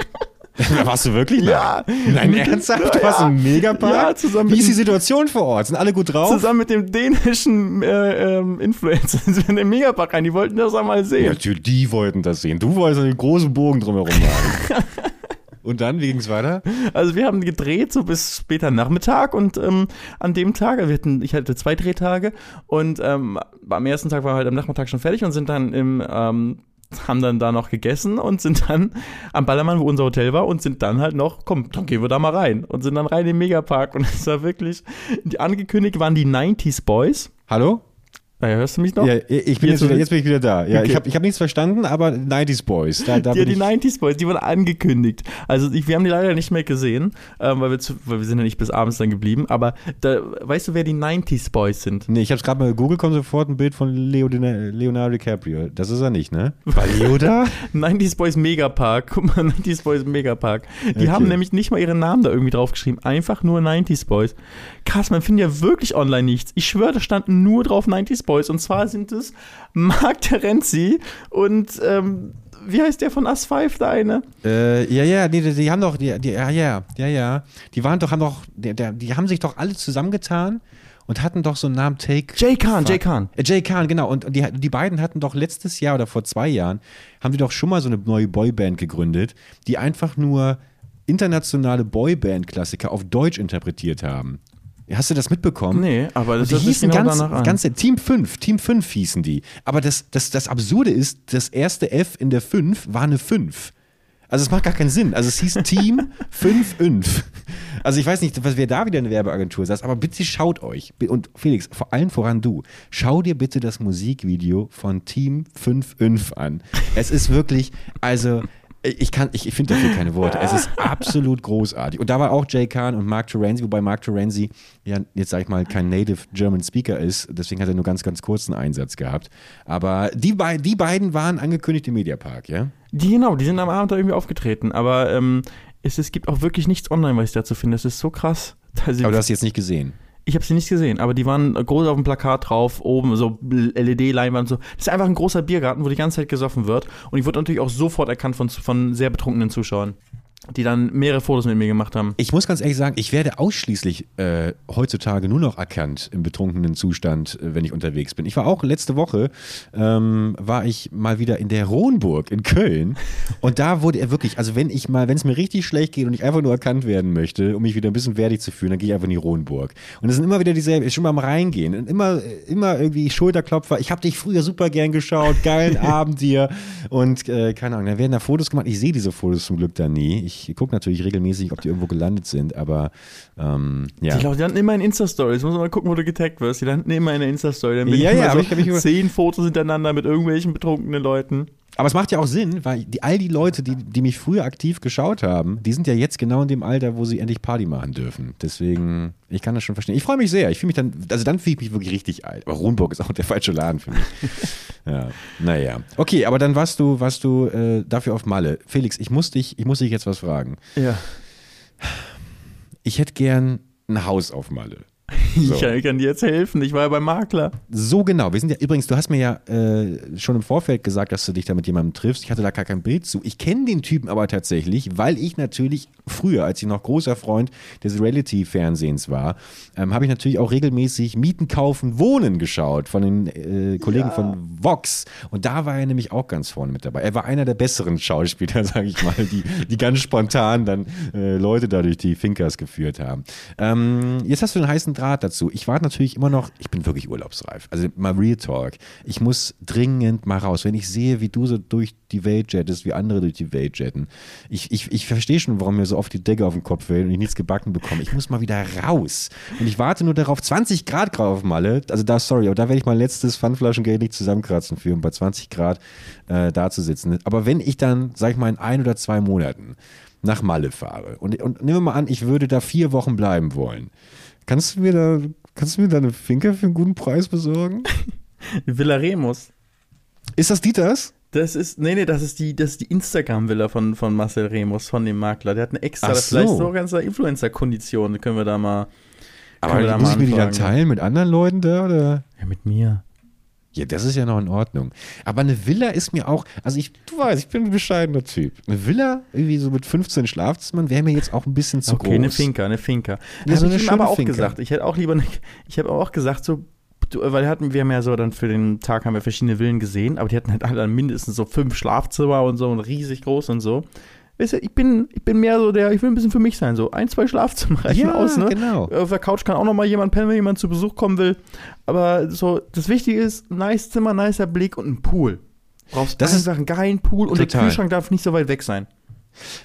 Warst du wirklich? Ja. Nein, Mit ernsthaft? Du warst ja. im Megapark? Ja, zusammen Wie ist die Situation vor Ort? Sind alle gut drauf? Zusammen mit dem dänischen äh, ähm, Influencer sind wir in den Megapark rein. Die wollten das einmal sehen. natürlich, die wollten das sehen. Du wolltest einen großen Bogen drumherum machen. Und dann, wie ging's weiter? Also wir haben gedreht so bis später Nachmittag und ähm, an dem Tag, wir hatten, ich hatte zwei Drehtage und ähm, am ersten Tag waren wir halt am Nachmittag schon fertig und sind dann im ähm, haben dann da noch gegessen und sind dann am Ballermann, wo unser Hotel war, und sind dann halt noch, komm, dann gehen wir da mal rein. Und sind dann rein in den Megapark. Und es war wirklich, die angekündigt waren die 90s Boys. Hallo? Ja, hörst du mich noch? Ja, ich bin Jetzt jetzt, wieder, jetzt bin ich wieder da. Ja, Okay. ich habe ich hab nichts verstanden, aber 90s Boys. Da, da Ja, die ich, 90s Boys, die wurden angekündigt. Also ich, wir haben die leider nicht mehr gesehen, ähm, weil, wir zu, weil wir sind ja nicht bis abends dann geblieben. Aber da, weißt du, wer die 90s Boys sind? Nee, ich habe gerade mal gegoogelt, kommt sofort ein Bild von Leo, Leonardo DiCaprio. Das ist er nicht, ne? War Leo da? 90s Boys Megapark. Guck mal, 90s Boys Megapark. Die Okay. haben nämlich nicht mal ihren Namen da irgendwie draufgeschrieben. Einfach nur 90s Boys. Krass, man findet ja wirklich online nichts. Ich schwöre, da standen nur drauf 90s Boys. Und zwar sind es Marc Terenzi und ähm, wie heißt der von Us 5, der eine? Äh, ja, ja, nee, die, die haben doch, die, die, ja, ja, ja, ja. Die waren doch, haben doch, die, die, die haben sich doch alle zusammengetan und hatten doch so einen Namen Take. Jay Khan, Jay Khan. Äh, Jay Khan, genau. Und die, die beiden hatten doch letztes Jahr oder vor zwei Jahren, haben die doch schon mal so eine neue Boyband gegründet, die einfach nur internationale Boyband-Klassiker auf Deutsch interpretiert haben. Hast du das mitbekommen? Nee, aber das Und die hießen genau ganz, danach an. ganze Team 5, Team 5 hießen die. Aber das, das, das Absurde ist, das erste F in der 5 war eine 5. Also es macht gar keinen Sinn. Also es hieß Team 55. Also ich weiß nicht, was wer da wieder eine Werbeagentur saß, aber bitte schaut euch. Und Felix, vor allem voran du, schau dir bitte das Musikvideo von Team 55 an. Es ist wirklich, also ich kann, ich, ich finde dafür keine Worte. Es ist absolut großartig. Und da war auch Jay Khan und Mark Terenzi, wobei Mark Terenzi ja jetzt sag ich mal kein Native German Speaker ist, deswegen hat er nur ganz, ganz kurzen Einsatz gehabt. Aber die, bei, die beiden waren angekündigt im Mediapark, ja? Die, genau, die sind am Abend da irgendwie aufgetreten. Aber ähm, es, es gibt auch wirklich nichts online, was ich dazu finde. Das ist so krass. Aber du hast jetzt nicht gesehen. Ich habe sie nicht gesehen, aber die waren groß auf dem Plakat drauf, oben so LED-Leinwand so. Das ist einfach ein großer Biergarten, wo die ganze Zeit gesoffen wird. Und ich wurde natürlich auch sofort erkannt von, von sehr betrunkenen Zuschauern, die dann mehrere Fotos mit mir gemacht haben. Ich muss ganz ehrlich sagen, ich werde ausschließlich äh, heutzutage nur noch erkannt im betrunkenen Zustand, äh, wenn ich unterwegs bin. Ich war auch letzte Woche, ähm, war ich mal wieder in der Rohnburg in Köln und da wurde er wirklich, also wenn ich mal, wenn es mir richtig schlecht geht und ich einfach nur erkannt werden möchte, um mich wieder ein bisschen wertig zu fühlen, dann gehe ich einfach in die Rohnburg. Und es sind immer wieder dieselben, schon beim Reingehen, und immer, immer irgendwie Schulterklopfer, ich habe dich früher super gern geschaut, geilen Abend dir und äh, keine Ahnung, dann werden da Fotos gemacht, ich sehe diese Fotos zum Glück dann nie. Ich gucke natürlich regelmäßig, ob die irgendwo gelandet sind, aber ähm, ja. Die, Leute, die landen immer in Insta-Stories. Muss man mal gucken, wo du getaggt wirst. Die landen immer in der Insta-Story. Dann bin Ja, ich ja, so ich über- zehn Fotos hintereinander mit irgendwelchen betrunkenen Leuten. Aber es macht ja auch Sinn, weil die, all die Leute, die, die mich früher aktiv geschaut haben, die sind ja jetzt genau in dem Alter, wo sie endlich Party machen dürfen. Deswegen, ich kann das schon verstehen. Ich freue mich sehr. Ich fühle mich dann, also dann fühle ich mich wirklich richtig alt. Aber Rohnburg ist auch der falsche Laden für mich. ja, naja. Okay, aber dann warst du, warst du äh, dafür auf Malle. Felix, ich muss dich, ich muss dich jetzt was fragen. Ja. Ich hätte gern ein Haus auf Malle. Ich So. kann, ich kann dir jetzt helfen. Ich war ja beim Makler. So genau. Wir sind ja übrigens, du hast mir ja äh, schon im Vorfeld gesagt, dass du dich da mit jemandem triffst. Ich hatte da gar kein Bild zu. Ich kenne den Typen aber tatsächlich, weil ich natürlich früher, als ich noch großer Freund des Reality-Fernsehens war, ähm, habe ich natürlich auch regelmäßig Mieten, Kaufen, Wohnen geschaut von den äh, Kollegen von Vox. Und da war er nämlich auch ganz vorne mit dabei. Er war einer der besseren Schauspieler, sage ich mal, die, die ganz spontan dann äh, Leute da durch die Finkers geführt haben. Ähm, jetzt hast du einen heißen Draht dazu. Ich warte natürlich immer noch, ich bin wirklich urlaubsreif. Also mal Real Talk. Ich muss dringend mal raus. Wenn ich sehe, wie du so durch die Welt jettest, wie andere durch die Welt jetten. Ich, ich, ich verstehe schon, warum mir so oft die Decke auf den Kopf fällt und ich nichts gebacken bekomme. Ich muss mal wieder raus. Und ich warte nur darauf, 20 Grad gerade auf Malle. Also da, sorry, aber da werde ich mein letztes Pfandflaschengeld nicht zusammenkratzen für, um bei 20 Grad äh, da zu sitzen. Aber wenn ich dann, sag ich mal, in ein oder zwei Monaten nach Malle fahre und, und nehmen wir mal an, ich würde da vier Wochen bleiben wollen. Kannst du mir da, kannst du mir da eine Finke für einen guten Preis besorgen? Villa Remus. Ist das Dieters? Das ist, nee, nee, das ist die, das ist die Instagram-Villa von, von Marcel Remus, von dem Makler. Der hat eine extra, Ach das vielleicht so. so ganz Influencer-Kondition. Können wir da mal. Aber da muss mal ich mir die dann teilen mit anderen Leuten da oder? Ja, mit mir. Ja, das ist ja noch in Ordnung. Aber eine Villa ist mir auch, also ich, du weißt, ich bin ein bescheidener Typ. Eine Villa, irgendwie so mit 15 Schlafzimmern, wäre mir jetzt auch ein bisschen zu Okay, groß. eine Finca, eine Finca. Ja, so so eine ich ihm aber auch Finca. gesagt. Ich hätte auch lieber, eine, ich habe auch gesagt, so, weil wir hatten, wir haben ja so dann für den Tag haben wir verschiedene Villen gesehen, aber die hatten halt alle dann mindestens so fünf Schlafzimmer und so und riesig groß und so. Weißt du, ich bin, ich bin mehr so der, ich will ein bisschen für mich sein, so ein, zwei Schlafzimmer reichen Ja, aus, ne? genau. Auf der Couch kann auch noch mal jemand pennen, wenn jemand zu Besuch kommen will. Aber so, das Wichtige ist, nice Zimmer, nicer Blick und ein Pool. Brauchst Das ist- einfach einen geilen Pool und der Total. Kühlschrank darf nicht so weit weg sein.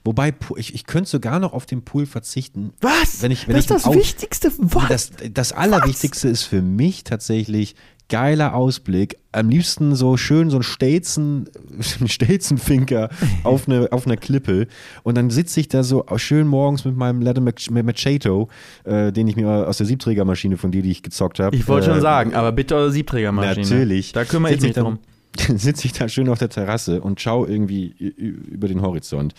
Wobei, ich, ich könnte sogar noch auf den Pool verzichten. Was? Wenn ich- wenn das ich ist das auf- Wichtigste. Was? Das, das Allerwichtigste ist für mich tatsächlich geiler Ausblick. Am liebsten so schön so ein Stelzen, Stelzenfinker auf eine, auf einer Klippe. Und dann sitze ich da so schön morgens mit meinem Latte Mach- Machado, äh, den ich mir aus der Siebträgermaschine von dir, die ich gezockt habe. Ich wollte äh, schon sagen, aber bitte eure Siebträgermaschine. Natürlich. Da kümmere ich mich dann, drum. Sitze ich da schön auf der Terrasse und schaue irgendwie über den Horizont.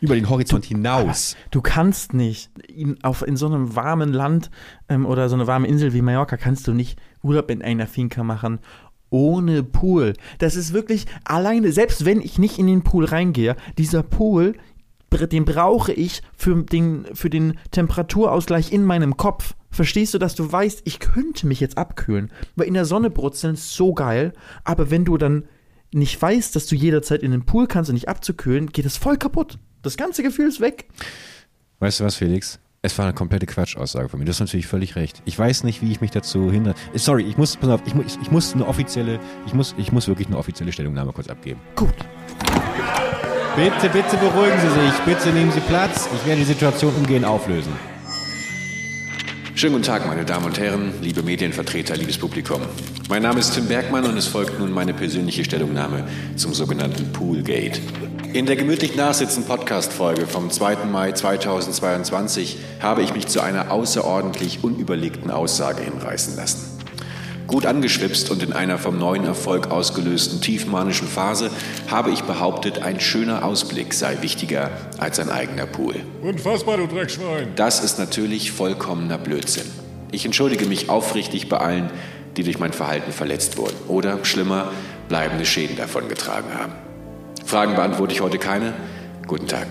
Über den Horizont hinaus. Du kannst nicht in, auf, in so einem warmen Land ähm, oder so eine warme Insel wie Mallorca kannst du nicht Urlaub in einer Finca machen ohne Pool. Das ist wirklich alleine, selbst wenn ich nicht in den Pool reingehe, dieser Pool, den brauche ich für den, für den Temperaturausgleich in meinem Kopf. Verstehst du, dass du weißt, ich könnte mich jetzt abkühlen? Weil in der Sonne brutzeln ist so geil, aber wenn du dann nicht weißt, dass du jederzeit in den Pool kannst und nicht abzukühlen, geht es voll kaputt. Das ganze Gefühl ist weg. Weißt du was, Felix? Es war eine komplette Quatschaussage von mir. Du hast natürlich völlig recht. Ich weiß nicht, wie ich mich dazu hindere. Sorry, ich muss, pass auf, ich muss, ich muss eine offizielle, ich muss, ich muss wirklich eine offizielle Stellungnahme kurz abgeben. Gut. Bitte, bitte beruhigen Sie sich. Bitte nehmen Sie Platz. Ich werde die Situation umgehend auflösen. Schönen guten Tag, meine Damen und Herren, liebe Medienvertreter, liebes Publikum. Mein Name ist Tim Bergmann und es folgt nun meine persönliche Stellungnahme zum sogenannten Poolgate. In der gemütlich nachsitzen Podcast-Folge vom 2. Mai 2022 habe ich mich zu einer außerordentlich unüberlegten Aussage hinreißen lassen. Gut angeschwipst und in einer vom neuen Erfolg ausgelösten tiefmanischen Phase habe ich behauptet, ein schöner Ausblick sei wichtiger als ein eigener Pool. Unfassbar, du Dreckschwein. Das ist natürlich vollkommener Blödsinn. Ich entschuldige mich aufrichtig bei allen, die durch mein Verhalten verletzt wurden oder, schlimmer, bleibende Schäden davongetragen haben. Fragen beantworte ich heute keine. Guten Tag.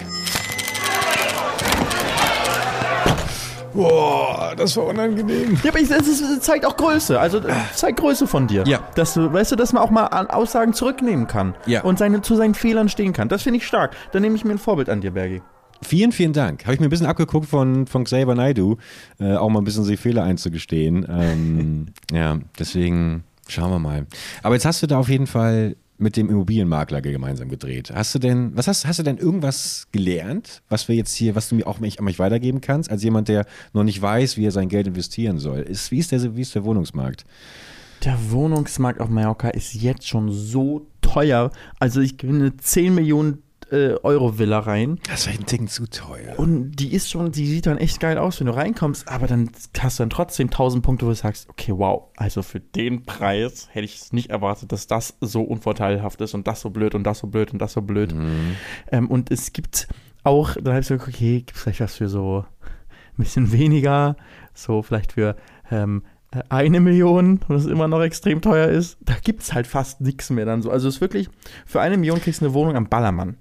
Boah, das war unangenehm. Ja, aber es, zeigt auch Größe. Also zeigt Größe von dir. Ja. Dass du, weißt du, dass man auch mal an Aussagen zurücknehmen kann. Ja. Und seine, zu seinen Fehlern stehen kann. Das finde ich stark. Da nehme ich mir ein Vorbild an dir, Bergi. Vielen, vielen Dank. Habe ich mir ein bisschen abgeguckt von, von Xavier Naidu, äh, auch mal ein bisschen die Fehler einzugestehen. Ähm, ja, deswegen schauen wir mal. Aber jetzt hast du da auf jeden Fall mit dem Immobilienmakler gemeinsam gedreht. Hast du denn, was hast, hast du denn irgendwas gelernt, was wir jetzt hier, was du mir auch mich, an mich weitergeben kannst, als jemand, der noch nicht weiß, wie er sein Geld investieren soll? Ist, wie, ist der, wie ist der Wohnungsmarkt? Der Wohnungsmarkt auf Mallorca ist jetzt schon so teuer. Also ich gewinne 10 Millionen äh, Euro Villa rein. Das wäre ein Ding zu teuer. Und die ist schon, die sieht dann echt geil aus, wenn du reinkommst, aber dann hast du dann trotzdem 1000 Punkte, wo du sagst, okay, wow, also für den Preis hätte ich es nicht erwartet, dass das so unvorteilhaft ist und das so blöd und das so blöd und das so blöd. Ähm, und es gibt auch, dann habe ich so geguckt, okay, gibt es vielleicht was für so ein bisschen weniger, so vielleicht für ähm, äh, eine Million, was immer noch extrem teuer ist. Da gibt es halt fast nichts mehr dann so. Also es ist wirklich, für eine Million kriegst du eine Wohnung am Ballermann.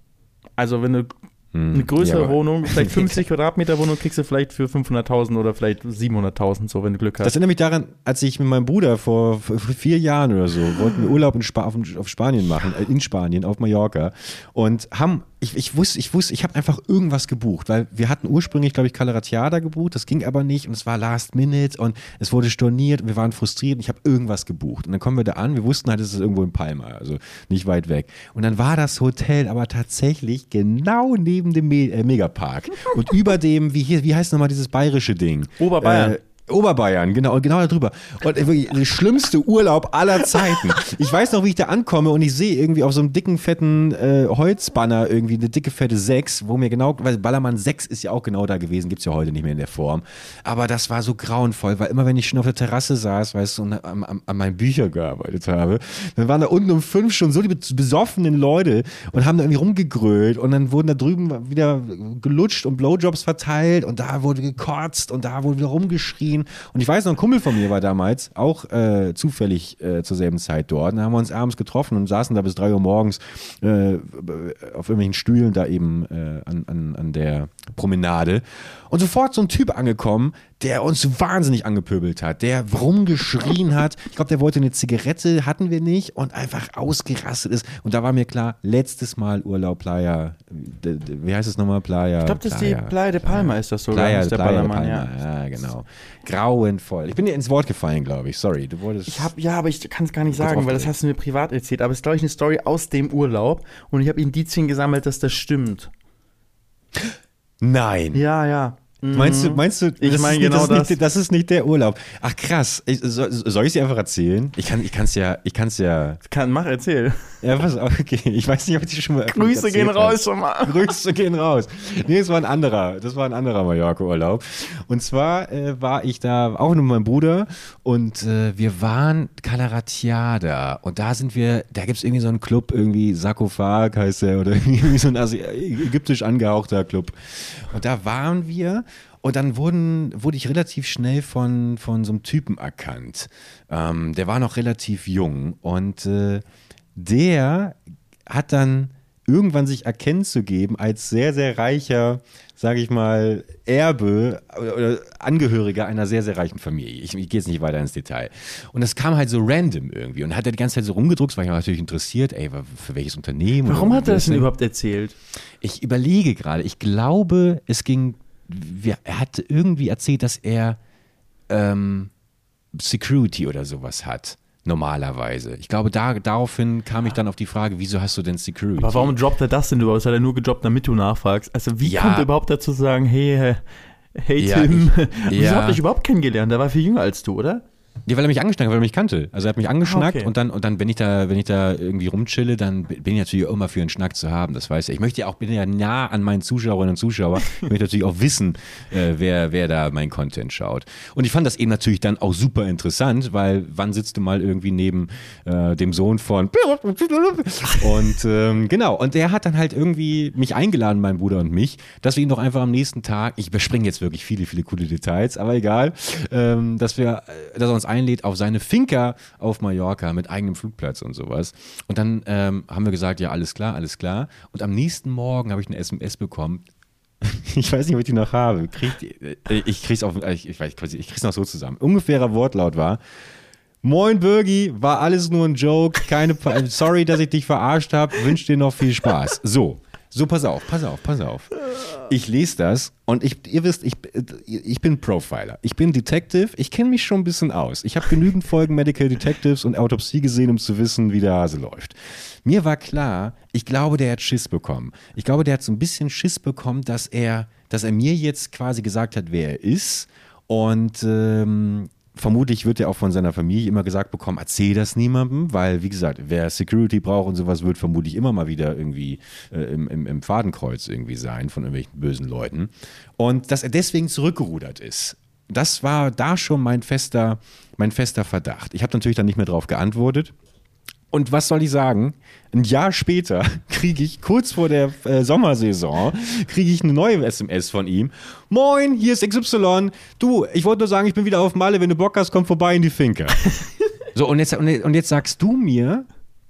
Also wenn du eine größere Hm. Ja, Wohnung, vielleicht 50 Quadratmeter Wohnung kriegst du vielleicht für 500.000 oder vielleicht 700.000, so wenn du Glück Das hast. erinnert mich daran, als ich mit meinem Bruder vor, vier Jahren oder so, wollten wir Urlaub auf, auf Spanien machen, äh, in Spanien, auf Mallorca. Und haben, ich, ich wusste, ich wusste, ich habe einfach irgendwas gebucht, weil wir hatten ursprünglich, glaube ich, Calaratiada gebucht, das ging aber nicht und es war Last Minute und es wurde storniert und wir waren frustriert und ich habe irgendwas gebucht. Und dann kommen wir da an, wir wussten halt, es ist irgendwo in Palma, also nicht weit weg. Und dann war das Hotel aber tatsächlich genau neben dem Me äh, Megapark und über dem, wie, hier, wie heißt nochmal dieses bayerische Ding? Oberbayern. Äh, Oberbayern, genau, genau darüber. Und wirklich der schlimmste Urlaub aller Zeiten. Ich weiß noch, wie ich da ankomme und ich sehe irgendwie auf so einem dicken, fetten äh, Holzbanner irgendwie eine dicke, fette 6, wo mir genau, weil Ballermann 6 ist ja auch genau da gewesen, gibt's ja heute nicht mehr in der Form. Aber das war so grauenvoll, weil immer wenn ich schon auf der Terrasse saß, weißt du, und an, an, an meinen Büchern gearbeitet habe, dann waren da unten um fünf schon so die besoffenen Leute und haben da irgendwie rumgegrölt und dann wurden da drüben wieder gelutscht und Blowjobs verteilt und da wurde gekotzt und da wurde wieder rumgeschrien. Und ich weiß noch, ein Kumpel von mir war damals auch äh, zufällig äh, zur selben Zeit dort. Da haben wir uns abends getroffen und saßen da bis drei Uhr morgens äh, auf irgendwelchen Stühlen da eben äh, an, an, an der Promenade. Und sofort so ein Typ angekommen, der uns wahnsinnig angepöbelt hat, der rumgeschrien hat. Ich glaube, der wollte eine Zigarette, hatten wir nicht und einfach ausgerastet ist. Und da war mir klar, letztes Mal Urlaub Playa, d- wie heißt es nochmal? Playa. Ich glaube, das ist die Playa de Palma, ist das sogar. Playa, ist der Playa de Ballermann, Palma, ja. ja. genau. Grauenvoll. Ich bin dir ins Wort gefallen, glaube ich. Sorry, du wolltest. Ich habe ja, aber ich kann es gar nicht sagen, weil das hast du mir privat erzählt. Aber es ist, glaube ich, eine Story aus dem Urlaub und ich habe Indizien gesammelt, dass das stimmt. Nein. Ja, ja. Meinst du, meinst du, Ich das meine ist nicht, genau das, ist das. nicht, das ist nicht der Urlaub. Ach krass, ich, soll, soll ich sie einfach erzählen? Ich kann, ich kann es ja, ich kann es ja, Kann, mach, erzähl. ja, pass auf, okay, ich weiß nicht, ob ich die schon mal Grüße gehen raus schon mal. Grüße gehen raus. Nee, es war ein anderer, das war ein anderer Mallorca-Urlaub. Und zwar äh, war ich da auch mit meinem Bruder und äh, wir waren Calaratiada und da sind wir, da gibt es irgendwie so einen Club, irgendwie Sarkophag heißt der oder irgendwie so ein ägyptisch angehauchter Club. Und da waren wir Und dann wurden, wurde ich relativ schnell von, von so einem Typen erkannt. Ähm, der war noch relativ jung und äh, der hat dann irgendwann sich erkennen zu geben als sehr, sehr reicher, sage ich mal, Erbe oder, oder Angehöriger einer sehr, sehr reichen Familie. Ich, ich gehe jetzt nicht weiter ins Detail. Und das kam halt so random irgendwie und hat er die ganze Zeit so rumgedruckt, war ich natürlich interessiert, ey, für welches Unternehmen? Warum hat er das denn überhaupt erzählt? Ich überlege gerade, ich glaube, es ging, wir, er hat irgendwie erzählt, dass er ähm, Security oder sowas hat. Normalerweise. Ich glaube, da, daraufhin kam ich dann auf die Frage, wieso hast du denn Security? Aber warum droppt er das denn überhaupt? Das hat er nur gedroppt, damit du nachfragst. Also wie Ja. kommt er überhaupt dazu zu sagen, hey, äh, hey Ja, Tim, ich- wieso ja. habt ihr überhaupt kennengelernt? Der war viel jünger als du, oder? Ja, weil er mich angeschnackt hat, weil er mich kannte. Also er hat mich angeschnackt Okay. und dann, und dann, wenn ich da, wenn ich da irgendwie rumchille, dann bin ich natürlich auch immer für einen Schnack zu haben. Das weiß er. Ich möchte ja auch, bin ja nah an meinen Zuschauerinnen und Zuschauern. Ich möchte natürlich auch wissen, äh, wer, wer da mein Content schaut. Und ich fand das eben natürlich dann auch super interessant, weil wann sitzt du mal irgendwie neben äh, dem Sohn von und ähm, genau. Und der hat dann halt irgendwie mich eingeladen, mein Bruder und mich, dass wir ihn doch einfach am nächsten Tag, ich überspringe jetzt wirklich viele, viele coole Details, aber egal, ähm, dass wir, äh, dass er uns einlädt auf seine Finca auf Mallorca mit eigenem Flugplatz und sowas. Und dann ähm, haben wir gesagt, ja, alles klar, alles klar. Und am nächsten Morgen habe ich eine SMS bekommen. Ich weiß nicht, ob ich die noch habe. Krieg, äh, ich krieg's auf, ich, ich, weiß, ich krieg's noch so zusammen. Ungefährer Wortlaut war, Moin Birgi, war alles nur ein Joke. Keine, sorry, dass ich dich verarscht habe. Wünsch dir noch viel Spaß. So, so pass auf, pass auf, pass auf. Ich lese das und ich, ihr wisst, ich, ich bin Profiler. Ich bin Detective. Ich kenne mich schon ein bisschen aus. Ich habe genügend Folgen Medical Detectives und Autopsie gesehen, um zu wissen, wie der Hase läuft. Mir war klar, ich glaube, der hat Schiss bekommen. Ich glaube, der hat so ein bisschen Schiss bekommen, dass er, dass er mir jetzt quasi gesagt hat, wer er ist. Und ähm, vermutlich wird er auch von seiner Familie immer gesagt bekommen, erzähl das niemandem, weil, wie gesagt, wer Security braucht und sowas, wird vermutlich immer mal wieder irgendwie äh, im, im, im Fadenkreuz irgendwie sein von irgendwelchen bösen Leuten. Und dass er deswegen zurückgerudert ist. Das war da schon mein fester, mein fester Verdacht. Ich habe natürlich dann nicht mehr darauf geantwortet. Und was soll ich sagen? Ein Jahr später kriege ich, kurz vor der äh, Sommersaison, kriege ich eine neue SMS von ihm. Moin, hier ist XY. Du, ich wollte nur sagen, ich bin wieder auf Malle. Wenn du Bock hast, komm vorbei in die Finca. so, und jetzt, und jetzt- sagst du mir,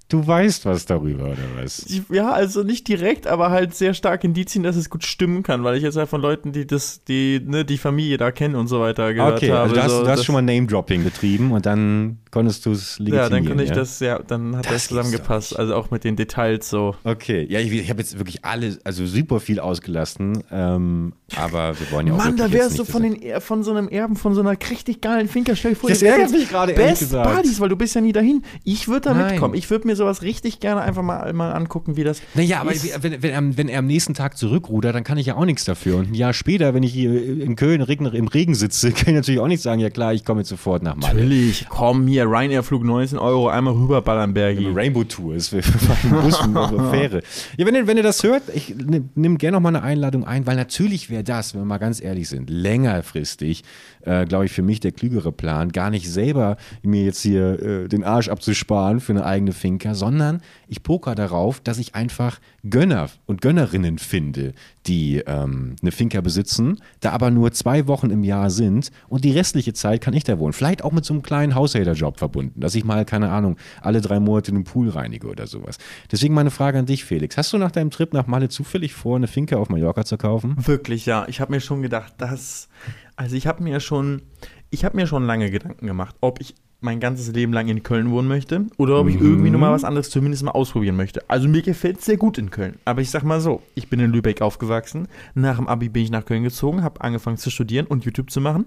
du weißt was darüber, oder was? Ja, also nicht direkt, aber halt sehr stark Indizien, dass es gut stimmen kann, weil ich jetzt halt von Leuten, die das, die, ne, die Familie da kennen und so weiter gehört Okay, habe. also du hast, so, du hast schon mal Name-Dropping betrieben und dann konntest du es legitimieren. Ja, dann konnte ich ja? das, ja, dann hat Das das, zusammengepasst. Also auch mit den Details so. Okay, ja, ich, ich habe jetzt wirklich alle, also super viel ausgelassen, ähm, aber wir wollen ja auch Mann, da wärst du von, den, von so einem Erben, von so einer richtig geilen Finca. Stell dir vor, Das ärgert mich gerade, Best gesagt. Buddies, weil du bist ja nie dahin. Ich würde da Nein. mitkommen. Ich würde mir sowas richtig gerne einfach mal, mal angucken, wie das Naja, aber wenn, wenn, er, wenn er am nächsten Tag zurückrudert, dann kann ich ja auch nichts dafür. Und ein Jahr später, wenn ich hier in Köln im Regen sitze, kann ich natürlich auch nicht sagen, ja klar, ich komme jetzt sofort nach Malle. Natürlich, komm hier, Ryanair-Flug 19 Euro, einmal rüberballern, Bergi. Rainbow Tour ist für, für einen Bus und eine Fähre. Ja, wenn ihr, wenn ihr das hört, ich nimm gerne noch mal eine Einladung ein, weil natürlich wäre das, wenn wir mal ganz ehrlich sind, längerfristig, äh, glaube ich, für mich der klügere Plan, gar nicht selber mir jetzt hier äh, den Arsch abzusparen für eine eigene Finca, sondern ich poker darauf, dass ich einfach Gönner und Gönnerinnen finde, die ähm, eine Finca besitzen, da aber nur zwei Wochen im Jahr sind und die restliche Zeit kann ich da wohnen. Vielleicht auch mit so einem kleinen Haushälterjob verbunden, dass ich mal, keine Ahnung, alle drei Monate den Pool reinige oder sowas. Deswegen meine Frage an dich, Felix. Hast du nach deinem Trip nach Malle zufällig vor, eine Finca auf Mallorca zu kaufen? Wirklich, ja. Ich habe mir schon gedacht, dass. Also ich habe mir schon. Ich habe mir schon lange Gedanken gemacht, ob ich mein ganzes Leben lang in Köln wohnen möchte oder ob ich irgendwie nochmal was anderes zumindest mal ausprobieren möchte. Also mir gefällt es sehr gut in Köln. Aber ich sag mal so, ich bin in Lübeck aufgewachsen. Nach dem Abi bin ich nach Köln gezogen, habe angefangen zu studieren und YouTube zu machen.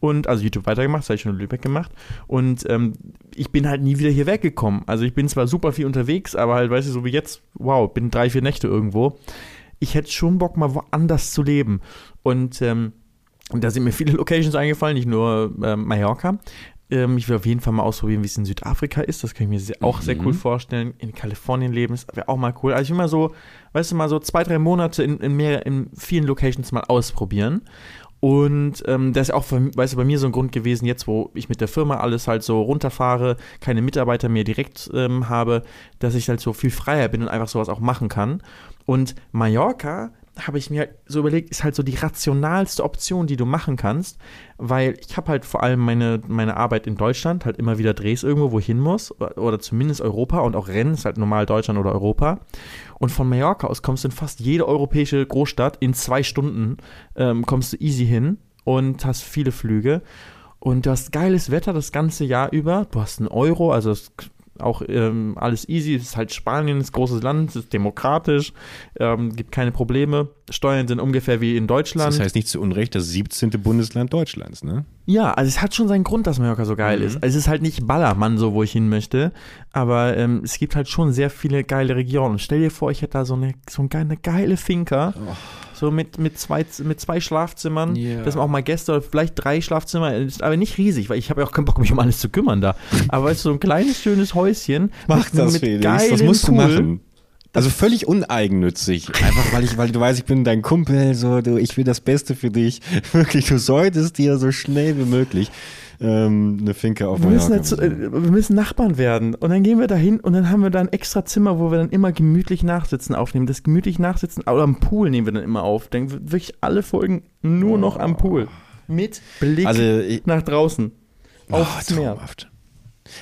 Und also YouTube weitergemacht, das habe ich schon in Lübeck gemacht. Und ähm, ich bin halt nie wieder hier weggekommen. Also ich bin zwar super viel unterwegs, aber halt, weißt du, so wie jetzt, wow, bin drei, vier Nächte irgendwo. Ich hätte schon Bock, mal woanders zu leben. Und ähm, da sind mir viele Locations eingefallen, nicht nur ähm, Mallorca. Ähm, ich will auf jeden Fall mal ausprobieren, wie es in Südafrika ist. Das kann ich mir sehr, auch sehr cool vorstellen. In Kalifornien leben ist wäre auch mal cool. Also ich will mal so, weißt du, mal so zwei, drei Monate in, in, mehr, in vielen Locations mal ausprobieren. Und ähm, das ist auch, für- weißt du, bei mir so ein Grund gewesen, jetzt wo ich mit der Firma alles halt so runterfahre, keine Mitarbeiter mehr direkt ähm, habe, dass ich halt so viel freier bin und einfach sowas auch machen kann. Und Mallorca habe ich mir halt so überlegt, ist halt so die rationalste Option, die du machen kannst, weil ich habe halt vor allem meine, meine Arbeit in Deutschland, halt immer wieder Drehs irgendwo, wo ich hin muss, oder, zumindest Europa und auch Rennen ist halt normal Deutschland oder Europa. Und von Mallorca aus kommst du in fast jede europäische Großstadt in zwei Stunden, ähm, kommst du easy hin und hast viele Flüge. Und du hast geiles Wetter das ganze Jahr über. Du hast einen Euro, also es auch ähm, alles easy. Es ist halt Spanien, ist großes Land, es ist demokratisch, ähm, gibt keine Probleme. Steuern sind ungefähr wie in Deutschland. Das heißt nicht zu Unrecht das 17. Bundesland Deutschlands, ne? Ja, also es hat schon seinen Grund, dass Mallorca so geil Mhm. ist. Also es ist halt nicht Ballermann so, wo ich hin möchte, aber ähm, es gibt halt schon sehr viele geile Regionen. Stell dir vor, ich hätte da so eine, so eine geile Finca, so mit, mit, zwei, mit zwei Schlafzimmern, Ja. dass man auch mal Gäste oder vielleicht drei Schlafzimmer, ist aber nicht riesig, weil ich habe ja auch keinen Bock, mich um alles zu kümmern da. Aber weißt du, so ein kleines, schönes Häuschen Mach das, Felix. Das musst du Pool. machen. Also völlig uneigennützig. Einfach weil ich, weil du weißt, ich bin dein Kumpel, so, du, ich will das Beste für dich. Wirklich, du solltest dir so schnell wie möglich ähm, eine Finke auf Wir müssen, besorgen. äh, wir müssen Nachbarn werden. Und dann gehen wir da hin und dann haben wir da ein extra Zimmer, wo wir dann immer gemütlich Nachsitzen aufnehmen. Das gemütlich Nachsitzen, oder am Pool nehmen wir dann immer auf. Dann wirklich alle Folgen nur noch am Pool. Mit Blick Also, ich- nach draußen. Aufs Oh, Meer. traumhaft.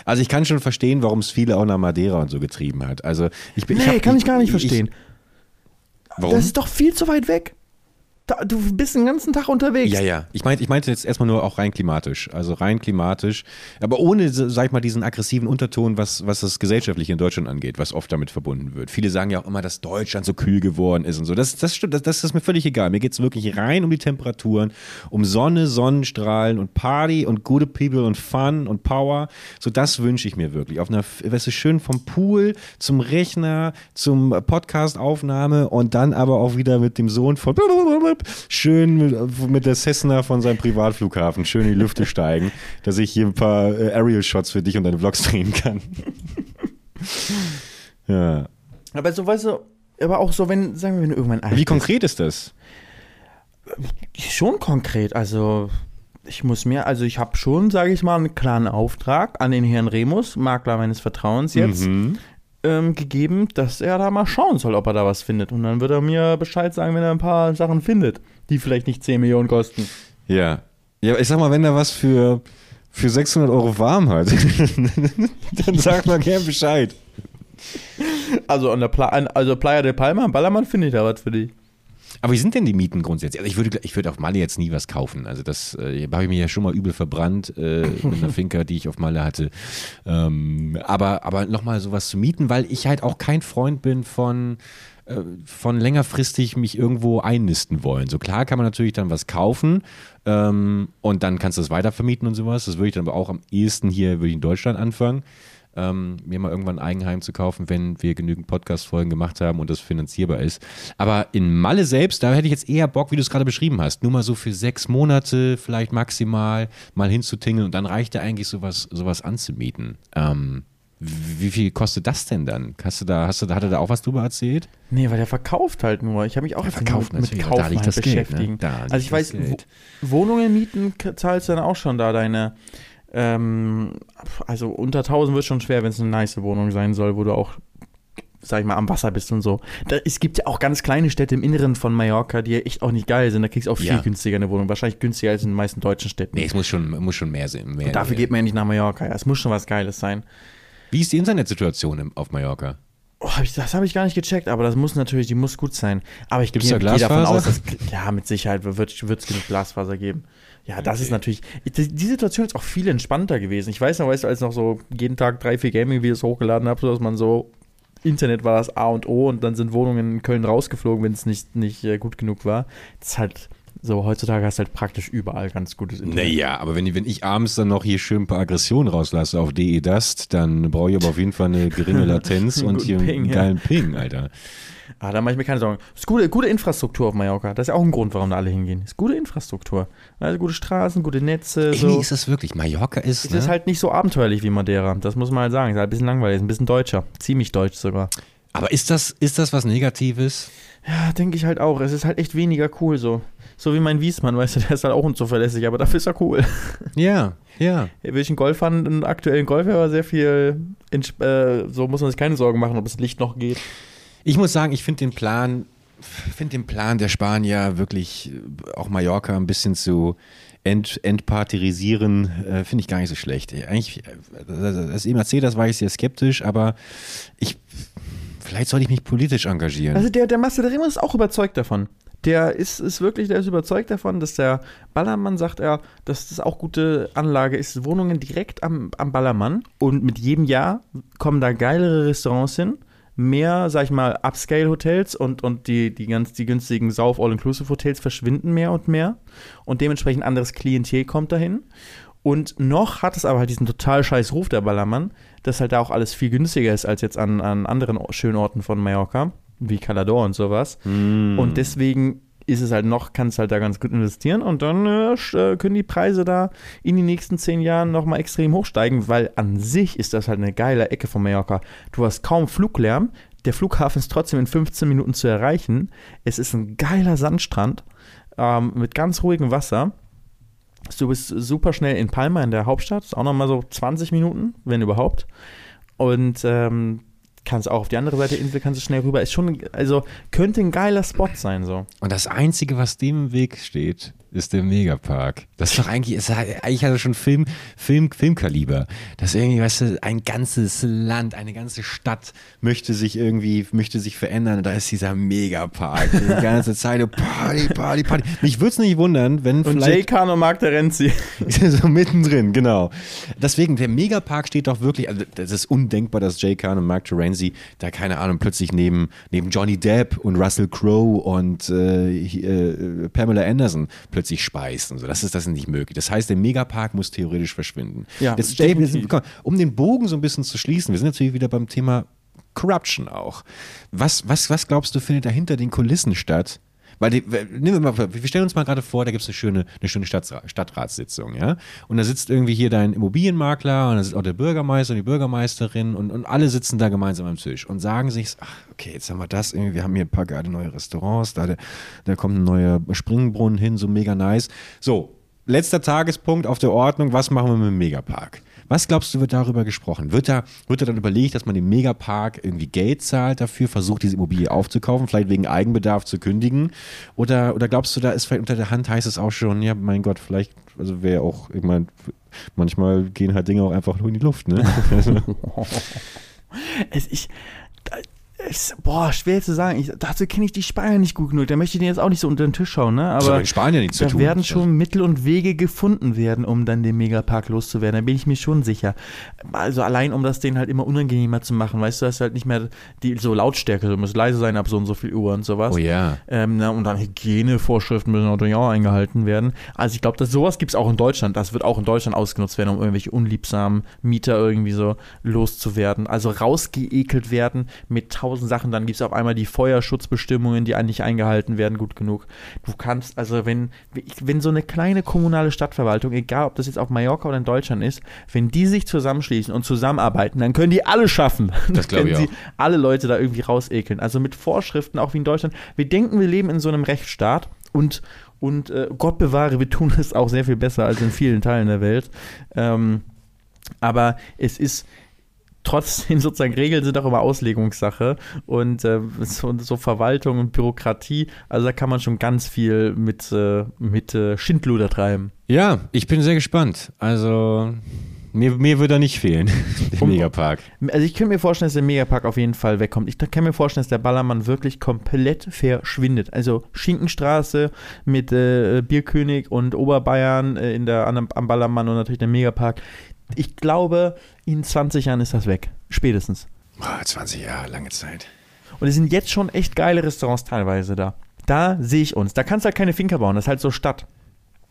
Also ich kann schon verstehen, warum es viele auch nach Madeira und so getrieben hat. Also ich bin, Nee, ich hab, kann ich gar nicht ich- verstehen. Warum? Das ist doch viel zu weit weg. Du bist den ganzen Tag unterwegs. Ja, ja. Ich meinte ich meinte jetzt erstmal nur auch rein klimatisch. Also rein klimatisch. Aber ohne, sag ich mal, diesen aggressiven Unterton, was, was das Gesellschaftliche in Deutschland angeht, was oft damit verbunden wird. Viele sagen ja auch immer, dass Deutschland so kühl geworden ist und so. Das, das stimmt, das, das ist mir völlig egal. Mir geht es wirklich rein um die Temperaturen, um Sonne, Sonnenstrahlen und Party und gute People und Fun und Power. So, das wünsche ich mir wirklich. Auf einer, weißt du, schön vom Pool zum Rechner, zum Podcast-Aufnahme und dann aber auch wieder mit dem Sohn von schön mit, mit der Cessna von seinem Privatflughafen schön in die Lüfte steigen, dass ich hier ein paar äh, Aerial-Shots für dich und deine Vlogs drehen kann. ja. Aber so, weißt du, aber auch so, wenn, sagen wir, wenn du irgendwann alt Wie konkret ist das? Schon konkret, also ich muss mir, also ich habe schon, sage ich mal, einen klaren Auftrag an den Herrn Remus, Makler meines Vertrauens jetzt, Mhm. Ähm, gegeben, dass er da mal schauen soll, ob er da was findet. Und dann wird er mir Bescheid sagen, wenn er ein paar Sachen findet, die vielleicht nicht 10 Millionen kosten. Ja. Ja, ich sag mal, wenn er was für, für 600 Euro warm hat, dann sag mal gern Bescheid. Also an der Pla an, also Playa de Palma, am Ballermann finde ich da was für dich. Aber wie sind denn die Mieten grundsätzlich? Also ich würde, ich würde auf Malle jetzt nie was kaufen. Also das äh, habe ich mir ja schon mal übel verbrannt äh, mit einer Finca, die ich auf Malle hatte. Ähm, aber aber nochmal sowas zu mieten, weil ich halt auch kein Freund bin von äh, von längerfristig mich irgendwo einnisten wollen. So klar kann man natürlich dann was kaufen ähm, und dann kannst du es weiter vermieten und sowas. Das würde ich dann aber auch am ehesten hier würde ich in Deutschland anfangen ähm, mir mal irgendwann ein Eigenheim zu kaufen, wenn wir genügend Podcast-Folgen gemacht haben und das finanzierbar ist. Aber in Malle selbst, da hätte ich jetzt eher Bock, wie du es gerade beschrieben hast, nur mal so für sechs Monate vielleicht maximal mal hinzutingeln und dann reicht ja eigentlich sowas, sowas anzumieten. Ähm, wie viel kostet das denn dann? Hast du da, hast du da, hat er da auch was drüber erzählt? Nee, weil der verkauft halt nur. Ich habe mich auch Der verkauft mit natürlich, Kaufen da halt Geld, ne? beschäftigen. Da also ich weiß, Wohnungen mieten zahlst du dann auch schon da deine, ähm, also unter 1000 wird schon schwer, wenn es eine nice Wohnung sein soll, wo du auch, sag ich mal, am Wasser bist und so. Da, es gibt ja auch ganz kleine Städte im Inneren von Mallorca, die ja echt auch nicht geil sind. Da kriegst du auch viel Ja. günstiger eine Wohnung. Wahrscheinlich günstiger als in den meisten deutschen Städten. Nee, es muss schon, muss schon mehr sein. Mehr, Und dafür geht man ja nicht nach Mallorca. Ja, es muss schon was Geiles sein. Wie ist die Internetsituation auf Mallorca? Oh, hab ich, das habe ich gar nicht gecheckt, aber das muss natürlich, die muss gut sein. Aber ich gehe gehe davon aus, dass, ja, mit Sicherheit wird es genug Glasfaser geben. Ja, das ist natürlich, die, Situation ist auch viel entspannter gewesen. Ich weiß noch, weißt du, als ich noch so jeden Tag drei, vier Gaming-Videos hochgeladen habe, so dass man so, Internet war das A und O und dann sind Wohnungen in Köln rausgeflogen, wenn es nicht, nicht äh, gut genug war. Das ist halt so, heutzutage hast du halt praktisch überall ganz gutes Internet. Naja, aber wenn, wenn ich abends dann noch hier schön ein paar Aggressionen rauslasse auf DE Dust, dann brauche ich aber auf jeden Fall eine geringe Latenz Einen und hier einen Ping, ja. geilen Ping, Alter. Ah, da mache ich mir keine Sorgen. Es ist gute, gute Infrastruktur auf Mallorca. Das ist ja auch ein Grund, warum da alle hingehen. Ist gute Infrastruktur. Also gute Straßen, gute Netze. So. ist das wirklich, Mallorca ist, Es ne? ist halt nicht so abenteuerlich wie Madeira. Das muss man halt sagen. Ist halt ein bisschen langweilig, ist ein bisschen deutscher. Ziemlich deutsch sogar. aber ist das, ist das was Negatives? Ja, denke ich halt auch. Es ist halt echt weniger cool so. So wie mein Wiesmann, weißt du, der ist halt auch unzuverlässig, aber dafür ist er cool. Ja, ja. Will ich einen Golf fahren, einen aktuellen Golf, aber sehr viel, äh, so muss man sich keine Sorgen machen, ob das Licht noch geht. Ich muss sagen, ich finde den Plan finde den Plan der Spanier wirklich auch Mallorca ein bisschen zu ent, entpartirisieren, äh, finde ich gar nicht so schlecht. Eigentlich, äh, das EMAC, das war ich sehr skeptisch, aber ich, vielleicht sollte ich mich politisch engagieren. Also der, der Remo ist auch überzeugt davon. Der ist, ist wirklich, der ist überzeugt davon, dass der Ballermann, sagt er, dass das auch gute Anlage ist. Wohnungen direkt am, am Ballermann. Und mit jedem Jahr kommen da geilere Restaurants hin. Mehr, sag ich mal, Upscale-Hotels und, und die, die ganz die günstigen Sauf All-Inclusive-Hotels verschwinden mehr und mehr. Und dementsprechend anderes Klientel kommt dahin. Und noch hat es aber halt diesen total scheiß Ruf der Ballermann, dass halt da auch alles viel günstiger ist als jetzt an, an anderen schönen Orten von Mallorca, wie Calador und sowas. Und deswegen ist es halt noch, kannst halt da ganz gut investieren und dann äh, äh, können die Preise da in den nächsten zehn Jahren nochmal extrem hochsteigen, weil an sich ist das halt eine geile Ecke von Mallorca. Du hast kaum Fluglärm, der Flughafen ist trotzdem in 15 Minuten zu erreichen. Es ist ein geiler Sandstrand ähm, mit ganz ruhigem Wasser. Du bist super schnell in Palma, in der Hauptstadt. Ist auch nochmal so 20 Minuten, wenn überhaupt. Und ähm, kannst auch auf die andere Seite der Insel, kannst du schnell rüber. Ist schon, also könnte ein geiler Spot sein, so. Und das Einzige, was dem im Weg steht, ist der Megapark. Das ist doch eigentlich, ist, eigentlich hat er schon Film, Film, Filmkaliber. Das ist irgendwie, weißt du, ein ganzes Land, eine ganze Stadt möchte sich irgendwie, möchte sich verändern. Und da ist dieser Megapark. Die ganze Zeit, Party, Party, Party. Mich würde es nicht wundern, wenn Und vielleicht... Jay Khan und Mark Terenzi. so mittendrin, genau. Deswegen, der Megapark steht doch wirklich, also das ist undenkbar, dass Jay Khan und Mark Terenzi da, keine Ahnung, plötzlich neben, neben Johnny Depp und Russell Crowe und äh, äh, Pamela Anderson plötzlich speisen. So, das ist das nicht möglich. Das heißt, der Megapark muss theoretisch verschwinden. Ja, komm, um den Bogen so ein bisschen zu schließen, wir sind natürlich wieder beim Thema Corruption auch. Was, was, was glaubst du, findet da hinter den Kulissen statt? Weil, die, nehmen wir, mal, wir stellen uns mal gerade vor, da gibt es eine schöne, eine schöne Stadtra Stadtratssitzung, ja. Und da sitzt irgendwie hier dein Immobilienmakler und da sitzt auch der Bürgermeister und die Bürgermeisterin und, und alle sitzen da gemeinsam am Tisch und sagen sich, ach, okay, jetzt haben wir das irgendwie, wir haben hier ein paar geile neue Restaurants, da, da kommt ein neuer Springbrunnen hin, so mega nice. So, letzter Tagespunkt auf der Ordnung, was machen wir mit dem Megapark? Was glaubst du, wird darüber gesprochen? Wird da, wird da dann überlegt, dass man dem Megapark irgendwie Geld zahlt dafür, versucht, diese Immobilie aufzukaufen, vielleicht wegen Eigenbedarf zu kündigen? Oder, oder glaubst du, da ist vielleicht unter der Hand, heißt es auch schon, ja, mein Gott, vielleicht, also wäre auch, ich meine, manchmal gehen halt Dinge auch einfach nur in die Luft, ne? Es, ich, da- es, boah, schwer zu sagen. Ich, dazu kenne ich die Spanier nicht gut genug. Da möchte ich denen jetzt auch nicht so unter den Tisch schauen, ne? Das Aber mit Spanien nichts zu da tun. werden schon Mittel und Wege gefunden werden, um dann den Megapark loszuwerden. Da bin ich mir schon sicher. Also allein, um das denen halt immer unangenehmer zu machen. Weißt du, dass halt nicht mehr die so Lautstärke, du musst leise sein ab so und so viel Uhr und sowas. Oh ja. Ähm, na, und dann Hygienevorschriften müssen natürlich auch eingehalten werden. Also ich glaube, dass sowas gibt es auch in Deutschland. Das wird auch in Deutschland ausgenutzt werden, um irgendwelche unliebsamen Mieter irgendwie so loszuwerden. Also rausgeekelt werden mit tausend Sachen. Dann gibt es auf einmal die Feuerschutzbestimmungen, die eigentlich eingehalten werden, gut genug. Du kannst, also wenn, wenn so eine kleine kommunale Stadtverwaltung, egal ob das jetzt auf Mallorca oder in Deutschland ist, wenn die sich zusammenschließen und zusammenarbeiten, dann können die alle schaffen. Das glaub Können ich sie auch. alle Leute da irgendwie rausekeln. Also mit Vorschriften, auch wie in Deutschland. Wir denken, wir leben in so einem Rechtsstaat und, und äh, Gott bewahre, wir tun es auch sehr viel besser als in vielen Teilen der Welt. Ähm, aber es ist trotzdem sozusagen Regeln sind auch immer Auslegungssache und äh, so, so Verwaltung und Bürokratie, also da kann man schon ganz viel mit, äh, mit äh, Schindluder treiben. Ja, ich bin sehr gespannt. Also, mir, mir würde er nicht fehlen, der Um- Megapark. Also ich könnte mir vorstellen, dass der Megapark auf jeden Fall wegkommt. Ich kann mir vorstellen, dass der Ballermann wirklich komplett verschwindet. Also Schinkenstraße mit äh, Bierkönig und Oberbayern äh, in der, an, am Ballermann und natürlich der Megapark. Ich glaube, in 20 Jahren ist das weg. Spätestens. Boah, 20 Jahre, lange Zeit. Und es sind jetzt schon echt geile Restaurants teilweise da. Da sehe ich uns. Da kannst du halt keine Finker bauen. Das ist halt so Stadt.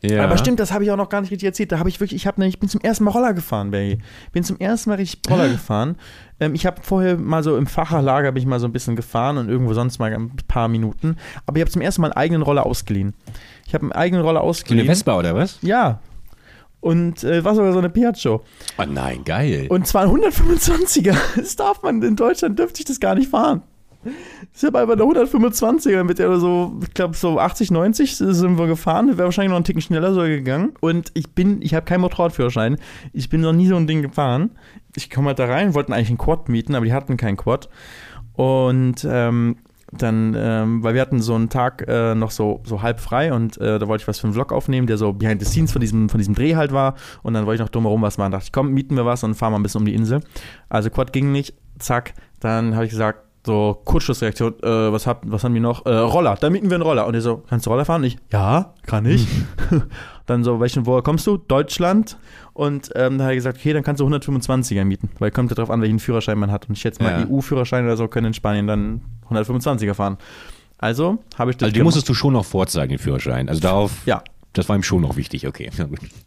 Ja. Aber stimmt, das habe ich auch noch gar nicht richtig erzählt. Da habe ich wirklich, ich habe ich bin zum ersten Mal Roller gefahren, Barry. Bin zum ersten Mal richtig Roller gefahren. Ähm, ich habe vorher mal so im Facherlager bin ich mal so ein bisschen gefahren und irgendwo sonst mal ein paar Minuten. Aber ich habe zum ersten Mal einen eigenen Roller ausgeliehen. Ich habe einen eigenen Roller So eine ausgeliehen. Vespa oder was? Ja. Und äh, war sogar so eine Piaggio. Oh nein, geil. Und zwar ein 125er. Das darf man, in Deutschland dürfte ich das gar nicht fahren. Ich habe einfach eine 125er mit der so, ich glaube so 80, 90 sind wir gefahren. Wäre wahrscheinlich noch einen Ticken schneller so gegangen. Und ich bin, ich habe keinen Motorradführerschein. Ich bin noch nie so ein Ding gefahren. Ich komme halt da rein, wollten eigentlich einen Quad mieten, aber die hatten keinen Quad. Und ähm, dann, ähm, weil wir hatten so einen Tag äh, noch so, so halb frei und äh, da wollte ich was für einen Vlog aufnehmen, der so behind the scenes von diesem, von diesem Dreh halt war. Und dann wollte ich noch drumherum was machen. dachte ich, komm, mieten wir was und fahren mal ein bisschen um die Insel. Also Quad ging nicht, zack. Dann habe ich gesagt, so Kurzschlussreaktion, äh, was, hab, was haben wir noch? Äh, Roller, da mieten wir einen Roller. Und er so, kannst du Roller fahren? Und ich, ja, kann ich. dann so, welchen, woher kommst du? Deutschland. Und ähm, dann hat er gesagt, okay, dann kannst du 125er mieten, weil kommt ja darauf an, welchen Führerschein man hat. Und ich schätze mal, Ja. EU-Führerschein oder so können in Spanien dann 125er fahren. Also habe ich das Also den musstest du schon noch vorzeigen, den Führerschein. Also darauf, Ja. das war ihm schon noch wichtig, okay.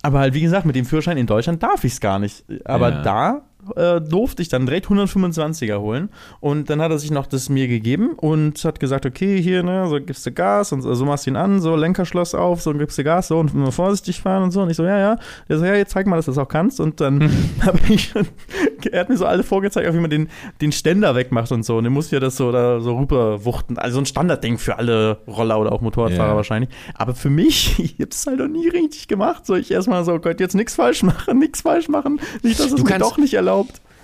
Aber halt, wie gesagt, mit dem Führerschein in Deutschland darf ich es gar nicht. Aber Ja. da äh, durfte ich dann direkt 125er holen. Und dann hat er sich noch das mir gegeben und hat gesagt, okay, hier, ne, so gibst du Gas und so, machst du ihn an, so Lenkerschloss auf, so gibst du Gas, so und immer vorsichtig fahren und so. Und ich so, ja, ja. Der so, ja, jetzt zeig mal, dass du das auch kannst. Und dann habe ich er hat mir so alle vorgezeigt, wie man den, den Ständer wegmacht und so. Und dann musste ja das so da so rüberwuchten. Also ein Standardding für alle Roller oder auch Motorradfahrer Ja. wahrscheinlich. Aber für mich, ich habe es halt noch nie richtig gemacht. So, ich erstmal so, Gott, jetzt nichts falsch machen, nichts falsch machen. Nicht, dass es mir kannst- doch nicht erlaubt.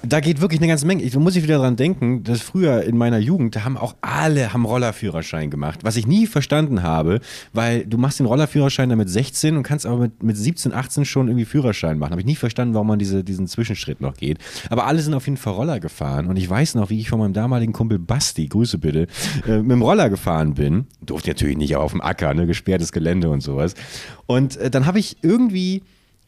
Da geht wirklich eine ganze Menge. Ich muss ich wieder dran denken, dass früher in meiner Jugend, haben auch alle haben Rollerführerschein gemacht. Was ich nie verstanden habe, weil du machst den Rollerführerschein dann mit 16 und kannst aber mit, mit 17, 18 schon irgendwie Führerschein machen. Habe ich nie verstanden, warum man diese, diesen Zwischenschritt noch geht. Aber alle sind auf jeden Fall Roller gefahren. Und ich weiß noch, wie ich von meinem damaligen Kumpel Basti, Grüße bitte, äh, mit dem Roller gefahren bin. Durfte natürlich nicht auf dem Acker, ne, gesperrtes Gelände und sowas. Und äh, dann habe ich irgendwie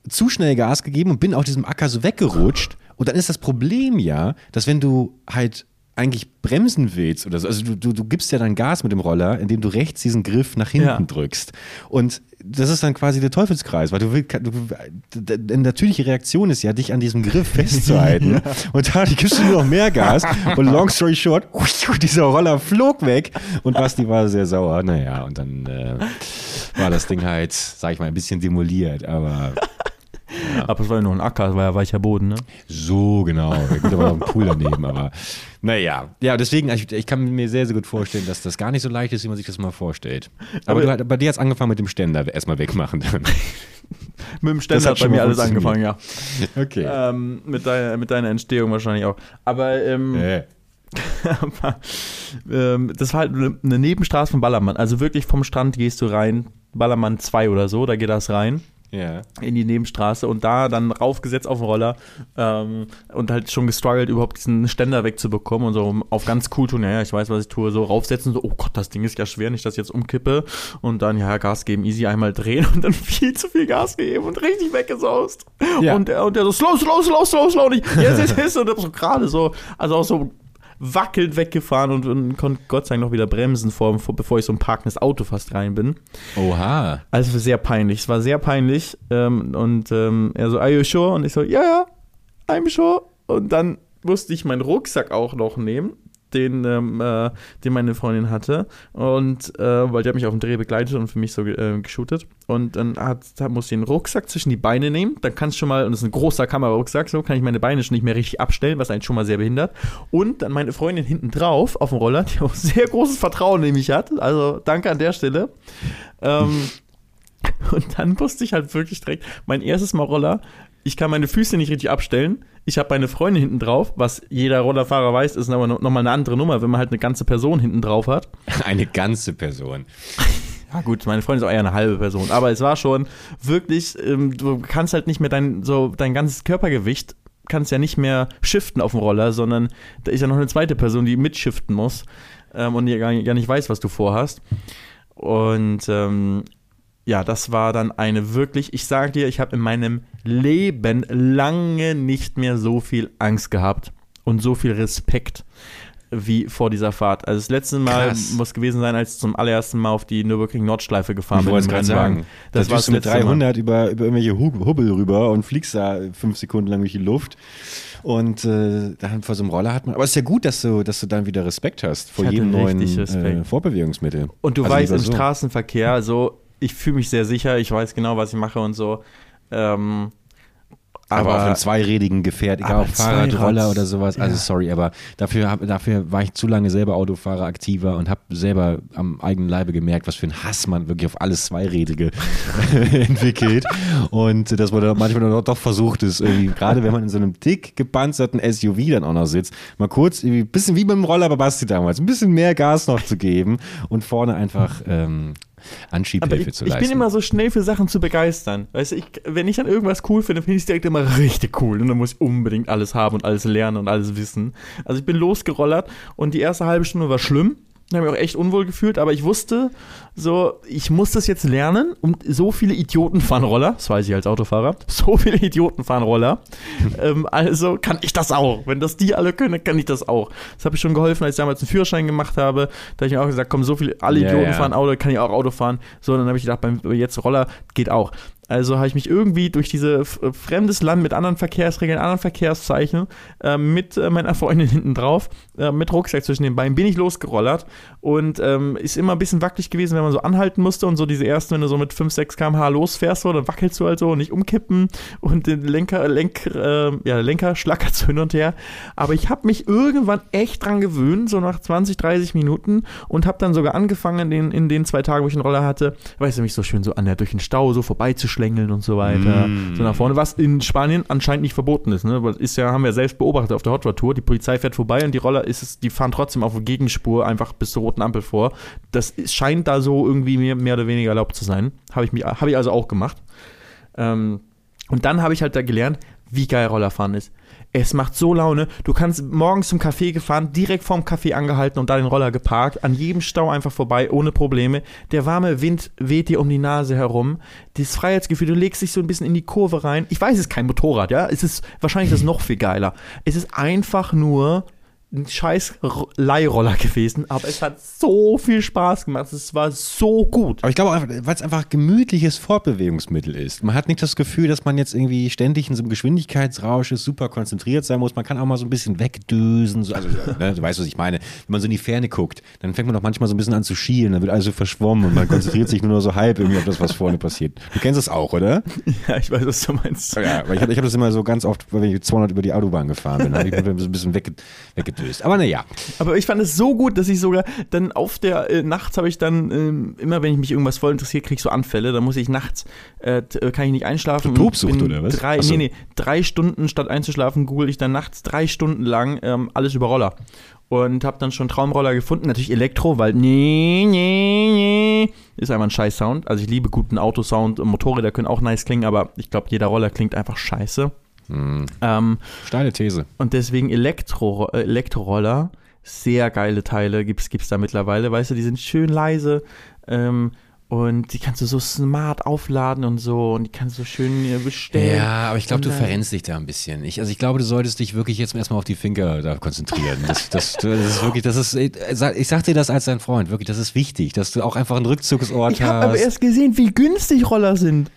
zu schnell Gas gegeben und bin auf diesem Acker so weggerutscht. Und dann ist das Problem ja, dass wenn du halt eigentlich bremsen willst oder so, also du, du, du gibst ja dann Gas mit dem Roller, indem du rechts diesen Griff nach hinten Ja. drückst. Und das ist dann quasi der Teufelskreis, weil du willst, du, die natürliche Reaktion ist ja, dich an diesem Griff festzuhalten. Und dadurch gibst du nur noch mehr Gas. Und long story short, dieser Roller flog weg und Basti war sehr sauer. Naja, und dann äh, war das Ding halt, sag ich mal, ein bisschen demoliert, aber Aber es war ja nur ein Acker, es war ja weicher Boden, ne? so genau. Ja, Gut, da war noch ein Pool daneben, aber naja. Ja, deswegen, ich, ich kann mir sehr, sehr gut vorstellen, dass das gar nicht so leicht ist, wie man sich das mal vorstellt. Aber, Aber- du, bei dir hat es angefangen mit dem Ständer erstmal wegmachen. Dann. Mit dem Das Ständer hat hat bei mir alles angefangen, ja. Okay. Ähm, mit, deiner, mit deiner Entstehung wahrscheinlich auch. Aber, ähm, Äh. aber ähm, das war halt eine eine Nebenstraße von Ballermann. Also wirklich vom Strand gehst du rein, Ballermann 2 oder so, da geht das rein. Ja. in die Nebenstraße und da dann raufgesetzt auf den Roller ähm, und halt schon gestruggelt, überhaupt diesen Ständer wegzubekommen und so auf ganz cool tun, ja, ja, ich weiß, was ich tue, so raufsetzen, so, oh Gott, das Ding ist ja schwer, nicht, dass ich jetzt umkippe und dann, ja, Gas geben, easy, einmal drehen und dann viel zu viel Gas gegeben und richtig weggesaust. Ja. Und, der, und der so, slow, slow, slow, slow, slow, und ich, yes, yes, yes, und so gerade so, also auch so wackelnd weggefahren und, und konnte Gott sei Dank noch wieder bremsen, vor, vor, bevor ich so ein parkendes Auto fast rein bin. Oha. Also sehr peinlich. Es war sehr peinlich. Ähm, und ähm, er so, are you sure? Und ich so, ja, ja, I'm sure. Und dann musste ich meinen Rucksack auch noch nehmen, den, ähm, äh, den meine Freundin hatte. Und äh, weil die hat mich auf dem Dreh begleitet und für mich so äh, geshootet. Und dann hat, da musste ich den Rucksack zwischen die Beine nehmen. Dann kannst du schon mal, und das ist ein großer Kamerarucksack, so kann ich meine Beine schon nicht mehr richtig abstellen, was einen schon mal sehr behindert. Und dann meine Freundin hinten drauf auf dem Roller, die auch sehr großes Vertrauen in mich hat. Also danke an der Stelle. Ähm, und dann wusste ich halt wirklich direkt, mein erstes Mal Roller, ich kann meine Füße nicht richtig abstellen. Ich habe meine Freundin hinten drauf, was jeder Rollerfahrer weiß, ist aber nochmal eine andere Nummer, wenn man halt eine ganze Person hinten drauf hat. Eine ganze Person. Ja gut, meine Freundin ist auch eher eine halbe Person, aber es war schon wirklich, ähm, du kannst halt nicht mehr dein, so dein ganzes Körpergewicht kannst ja nicht mehr shiften auf dem Roller, sondern da ist ja noch eine zweite Person, die mitshiften muss ähm, und die gar, gar nicht weiß, was du vorhast. Und ähm, ja, das war dann eine wirklich, ich sage dir, ich habe in meinem Leben lange nicht mehr so viel Angst gehabt und so viel Respekt wie vor dieser Fahrt. Also das letzte Mal Krass. muss gewesen sein, als ich zum allerersten Mal auf die Nürburgring Nordschleife gefahren Ich bin. im Rennwagen. sagen. Das da war düst du mit letzte Mal. 300 über, über irgendwelche Hub- Hubbel rüber und fliegst da fünf Sekunden lang durch die Luft. Und äh, dann vor so einem Roller hat man. Aber es ist ja gut, dass du, dass du dann wieder Respekt hast vor jedem neuen äh. Vorbewegungsmittel. Und du Also weißt, im so. Straßenverkehr, so, ich fühle mich sehr sicher, ich weiß genau, was ich mache und so. Ähm, Aber, Aber- auf einem zweirädigen Gefährt, egal ob Fahrrad, Roller oder sowas. Also ja. sorry, aber dafür, hab, dafür war ich zu lange selber Autofahrer aktiver und habe selber am eigenen Leibe gemerkt, was für ein Hass man wirklich auf alles Zweirädige entwickelt. Und dass man da manchmal doch, doch versucht ist, irgendwie, gerade wenn man in so einem dick gepanzerten SUV dann auch noch sitzt, mal kurz, irgendwie, bisschen wie mit dem Roller bei Basti damals, ein bisschen mehr Gas noch zu geben und vorne einfach ähm, Anschiebhilfe ich, zu ich leisten. bin immer so schnell für Sachen zu begeistern. Weißt du, ich, wenn ich dann irgendwas cool finde, finde ich es direkt immer richtig cool. Und dann muss ich unbedingt alles haben und alles lernen und alles wissen. Also ich bin losgerollert und die erste halbe Stunde war schlimm. Da habe ich auch echt unwohl gefühlt, aber ich wusste, so, ich muss das jetzt lernen und so viele Idioten fahren Roller, das weiß ich als Autofahrer, so viele Idioten fahren Roller, ähm, also kann ich das auch. Wenn das die alle können, dann kann ich das auch. Das habe ich schon geholfen, als ich damals einen Führerschein gemacht habe, da habe ich mir auch gesagt, komm, so viele, alle Idioten ja. fahren Auto, kann ich auch Auto fahren. So, dann habe ich gedacht, beim jetzt Roller geht auch. Also habe ich mich irgendwie durch dieses äh, fremdes Land mit anderen Verkehrsregeln, anderen Verkehrszeichen, äh, mit äh, meiner Freundin hinten drauf, äh, mit Rucksack zwischen den Beinen, bin ich losgerollert und ähm, ist immer ein bisschen wackelig gewesen, wenn man so anhalten musste und so diese ersten, wenn du so mit 5, 6 km/h losfährst, so, dann wackelst du halt so und nicht umkippen und den Lenker, Lenk, äh, ja, Lenker schlackert so hin und her. Aber ich habe mich irgendwann echt dran gewöhnt, so nach 20, 30 Minuten und habe dann sogar angefangen in den, in den zwei Tagen, wo ich einen Roller hatte, weißt du, mich so schön so an der durch den Stau so vorbeizuschlängeln und so weiter, so nach vorne, was in Spanien anscheinend nicht verboten ist, ne? Ist ja, haben wir selbst beobachtet auf der Hot Rod Tour, die Polizei fährt vorbei und die Roller ist es, die fahren trotzdem auf der Gegenspur einfach bis zur roten Ampel vor. Das scheint da so irgendwie mehr, mehr oder weniger erlaubt zu sein. Habe ich, mich- hab ich also auch gemacht. Ähm, und dann habe ich halt da gelernt, wie geil Rollerfahren ist. Es macht so Laune. Du kannst morgens zum Café gefahren, direkt vorm Café angehalten und da den Roller geparkt, an jedem Stau einfach vorbei, ohne Probleme. Der warme Wind weht dir um die Nase herum. Das Freiheitsgefühl, du legst dich so ein bisschen in die Kurve rein. Ich weiß, es ist kein Motorrad, ja. Es ist wahrscheinlich das noch viel geiler. Es ist einfach nur ein scheiß Leihroller gewesen, aber es hat so viel Spaß gemacht. Es war so gut. Aber ich glaube weil es einfach gemütliches Fortbewegungsmittel ist. Man hat nicht das Gefühl, dass man jetzt irgendwie ständig in so einem Geschwindigkeitsrausch ist, super konzentriert sein muss. Man kann auch mal so ein bisschen wegdösen. So, also, ne, du weißt, was ich meine. Wenn man so in die Ferne guckt, dann fängt man doch manchmal so ein bisschen an zu schielen, dann wird alles so verschwommen und man konzentriert sich nur noch so halb irgendwie auf das, was vorne passiert. Du kennst das auch, oder? Ja, ich weiß, was du meinst. Ja, weil ich habe ich hab das immer so ganz oft, wenn ich 200 über die Autobahn gefahren bin, habe ich mich so ein bisschen wegge weggedöst. Aber naja, Aber ich fand es so gut, dass ich sogar dann auf der äh, nachts habe ich dann ähm, immer, wenn ich mich irgendwas voll interessiert, kriege ich so Anfälle. Dann muss ich nachts äh, äh, kann ich nicht einschlafen. Tobsucht oder was? Drei, so. Nee, nee, drei Stunden statt einzuschlafen google ich dann nachts drei Stunden lang ähm, alles über Roller und habe dann schon Traumroller gefunden. Natürlich Elektro, weil nee, nee, nee, ist einfach ein scheiß Sound. Also ich liebe guten Autosound. Motorräder können auch nice klingen, aber ich glaube jeder Roller klingt einfach scheiße. Hm. Ähm, steile These. und deswegen Elektro, äh, Elektroroller, sehr geile Teile gibt's, gibt's da mittlerweile, weißt du, die sind schön leise ähm, und die kannst du so smart aufladen und so und die kannst du schön äh, bestellen. Ja, aber ich glaube, du verrennst dich da ein bisschen. Ich, also ich glaube, du solltest dich wirklich jetzt erstmal auf die Finger da konzentrieren. Das, das, das ist wirklich, das ist, ich sag dir das als dein Freund, wirklich, das ist wichtig, dass du auch einfach einen Rückzugsort Ich habe aber hast. erst gesehen, wie günstig Roller sind.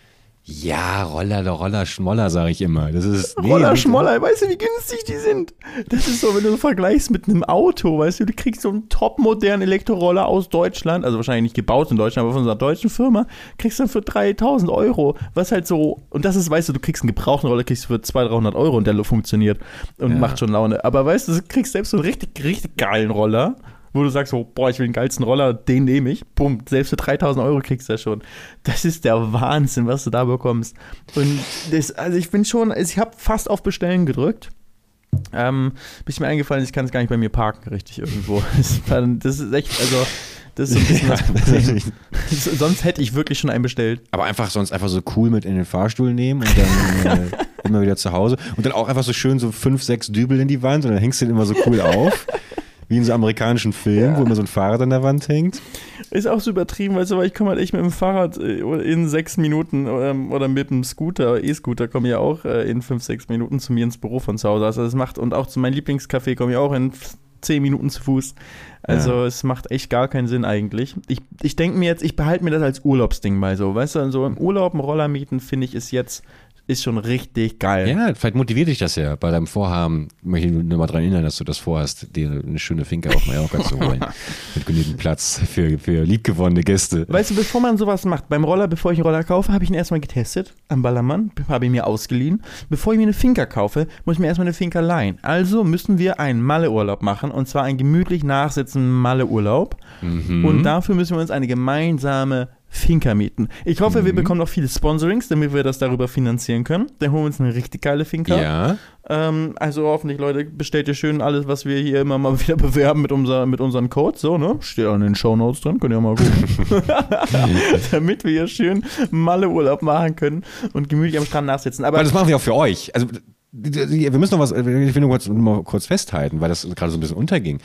Ja, Roller, der Roller, Schmoller, sage ich immer. Das ist nee, Roller, Schmoller, weißt du, wie günstig die sind? Das ist so, wenn du so vergleichst mit einem Auto, weißt du, du kriegst so einen topmodernen Elektroroller aus Deutschland, also wahrscheinlich nicht gebaut in Deutschland, aber von unserer deutschen Firma, kriegst du dann für 3000 Euro, was halt so, und das ist, weißt du, du kriegst einen gebrauchten Roller, kriegst du für 200, 300 Euro und der funktioniert und Ja. macht schon Laune. Aber weißt du, du kriegst selbst so einen richtig, richtig geilen Roller, wo du sagst so, boah, ich will den geilsten Roller, den nehme ich. Bumm, selbst für 3000 Euro kriegst du das schon. Das ist der Wahnsinn, was du da bekommst. Und das, also ich bin schon, ich habe fast auf Bestellen gedrückt. Ähm, bis mir eingefallen ist, ich kann es gar nicht bei mir parken, richtig irgendwo. Das, das ist echt, also, das ist so ein bisschen das Problem. Sonst hätte ich wirklich schon einen bestellt. Aber einfach sonst einfach so cool mit in den Fahrstuhl nehmen und dann äh, immer wieder zu Hause. Und dann auch einfach so schön so fünf, sechs Dübel in die Wand und dann hängst du den immer so cool auf. Wie in so amerikanischen Filmen, wo immer so ein Fahrrad an der Wand hängt. Ist auch so übertrieben, weißt du, weil ich komme halt echt mit dem Fahrrad äh, in sechs Minuten ähm, oder mit dem Scooter, E-Scooter, komme ich auch äh, in fünf, sechs Minuten zu mir ins Büro von zu Hause. Also es macht, und auch zu meinem Lieblingscafé komme ich auch in zehn Minuten zu Fuß. Also es macht echt gar keinen Sinn eigentlich. Ich, ich denke mir jetzt, ich behalte mir das als Urlaubsding bei so, weißt du, so im Urlaub einen Roller mieten, finde ich, ist jetzt ist schon richtig geil. Ja, vielleicht motiviert dich das ja bei deinem Vorhaben. Möchte ich nur mal daran erinnern, dass du das vorhast, dir eine schöne Finca auf Mallorca zu holen. Mit genügend Platz für, für liebgewonnene Gäste. Weißt du, bevor man sowas macht, beim Roller, bevor ich einen Roller kaufe, habe ich ihn erstmal getestet am Ballermann, habe ihn mir ausgeliehen. Bevor ich mir eine Finca kaufe, muss ich mir erstmal eine Finca leihen. Also müssen wir einen Malle-Urlaub machen und zwar einen gemütlich nachsitzenden Malle-Urlaub. Und dafür müssen wir uns eine gemeinsame Finca mieten. Ich hoffe, wir bekommen noch viele Sponsorings, damit wir das darüber finanzieren können. Dann holen wir uns eine richtig geile Finca. Ja. Ähm, also hoffentlich, Leute, bestellt ihr schön alles, was wir hier immer mal wieder bewerben mit, unser, mit unseren Codes. So, ne? Steht auch in den Shownotes drin, könnt ihr mal gucken. Damit wir hier schön Malle-Urlaub machen können und gemütlich am Strand nachsitzen. Aber Aber das machen wir auch für euch. Also wir müssen noch was, ich will nur kurz, nur mal kurz festhalten, weil das gerade so ein bisschen unterging.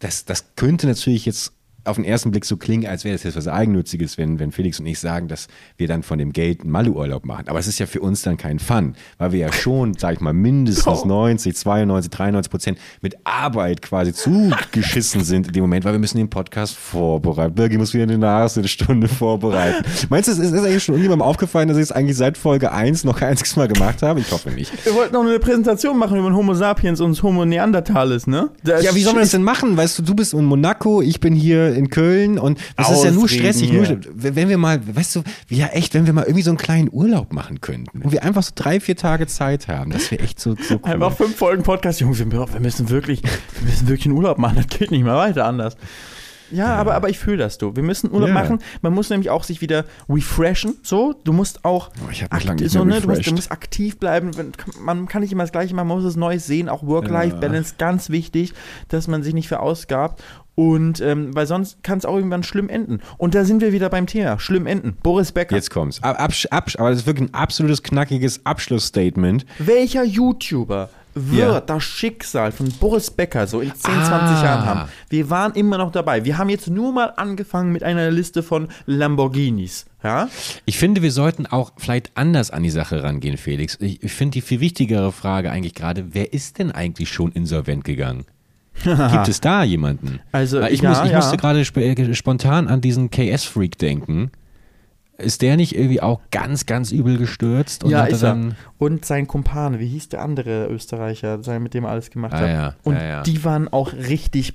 Das, das könnte natürlich jetzt auf den ersten Blick so klingen, als wäre das jetzt was Eigennütziges, wenn, wenn Felix und ich sagen, dass wir dann von dem Geld einen Malle-Urlaub machen. Aber es ist ja für uns dann kein Fun, weil wir ja schon, sag ich mal, mindestens 90, 92, 93 Prozent mit Arbeit quasi zugeschissen sind in dem Moment, weil wir müssen den Podcast vorbereiten. Birgi muss wieder eine Nachrichtenstunde vorbereiten. Meinst du, es ist eigentlich schon irgendjemandem aufgefallen, dass ich es eigentlich seit Folge 1 noch kein einziges Mal gemacht habe? Ich hoffe nicht. wir wollten noch eine Präsentation machen über den Homo sapiens und Homo neanderthalis, ne? Das Ja, wie soll man das denn machen? Weißt du, du bist in Monaco, ich bin hier in Köln und das ist ja nur stressig. Nur, wenn wir mal, weißt du, ja echt, wenn wir mal irgendwie so einen kleinen Urlaub machen könnten und wir einfach so drei, vier Tage Zeit haben, das wäre echt so, so cool. Einfach fünf Folgen Podcast. Jungs, wir, müssen wirklich, wir müssen wirklich einen Urlaub machen. Das geht nicht mehr weiter anders. Ja, Aber, aber ich fühle das, du. Wir müssen Urlaub Ja. machen. Man muss nämlich auch sich wieder refreshen. So, du musst auch Oh, ich hab mich lang akti- nicht so, ne, du, musst, du musst aktiv bleiben. Man kann nicht immer das Gleiche machen, man muss es Neues sehen. Auch Work-Life-Balance, ganz wichtig, dass man sich nicht verausgabt. Und ähm, weil sonst kann es auch irgendwann schlimm enden. Und da sind wir wieder beim Thema. Schlimm enden. Boris Becker. Jetzt kommt's. Ab, absch, absch, aber das ist wirklich ein absolutes knackiges Abschlussstatement. Welcher YouTuber wird Ja. das Schicksal von Boris Becker so in 10, 20 Ah. Jahren haben? Wir waren immer noch dabei. Wir haben jetzt nur mal angefangen mit einer Liste von Lamborghinis. Ja? Ich finde, wir sollten auch vielleicht anders an die Sache rangehen, Felix. Ich, ich finde die viel wichtigere Frage eigentlich gerade, wer ist denn eigentlich schon insolvent gegangen? Gibt es da jemanden? Also, Weil ich, ja, muss, ich ja. musste gerade sp äh, spontan an diesen KS-Freak denken. Ist der nicht irgendwie auch ganz, ganz übel gestürzt? ja, hatte ist er. Und sein Kumpane, wie hieß der andere Österreicher, sein, mit dem er alles gemacht Ah, hat? ja, Und ja, ja. die waren auch richtig.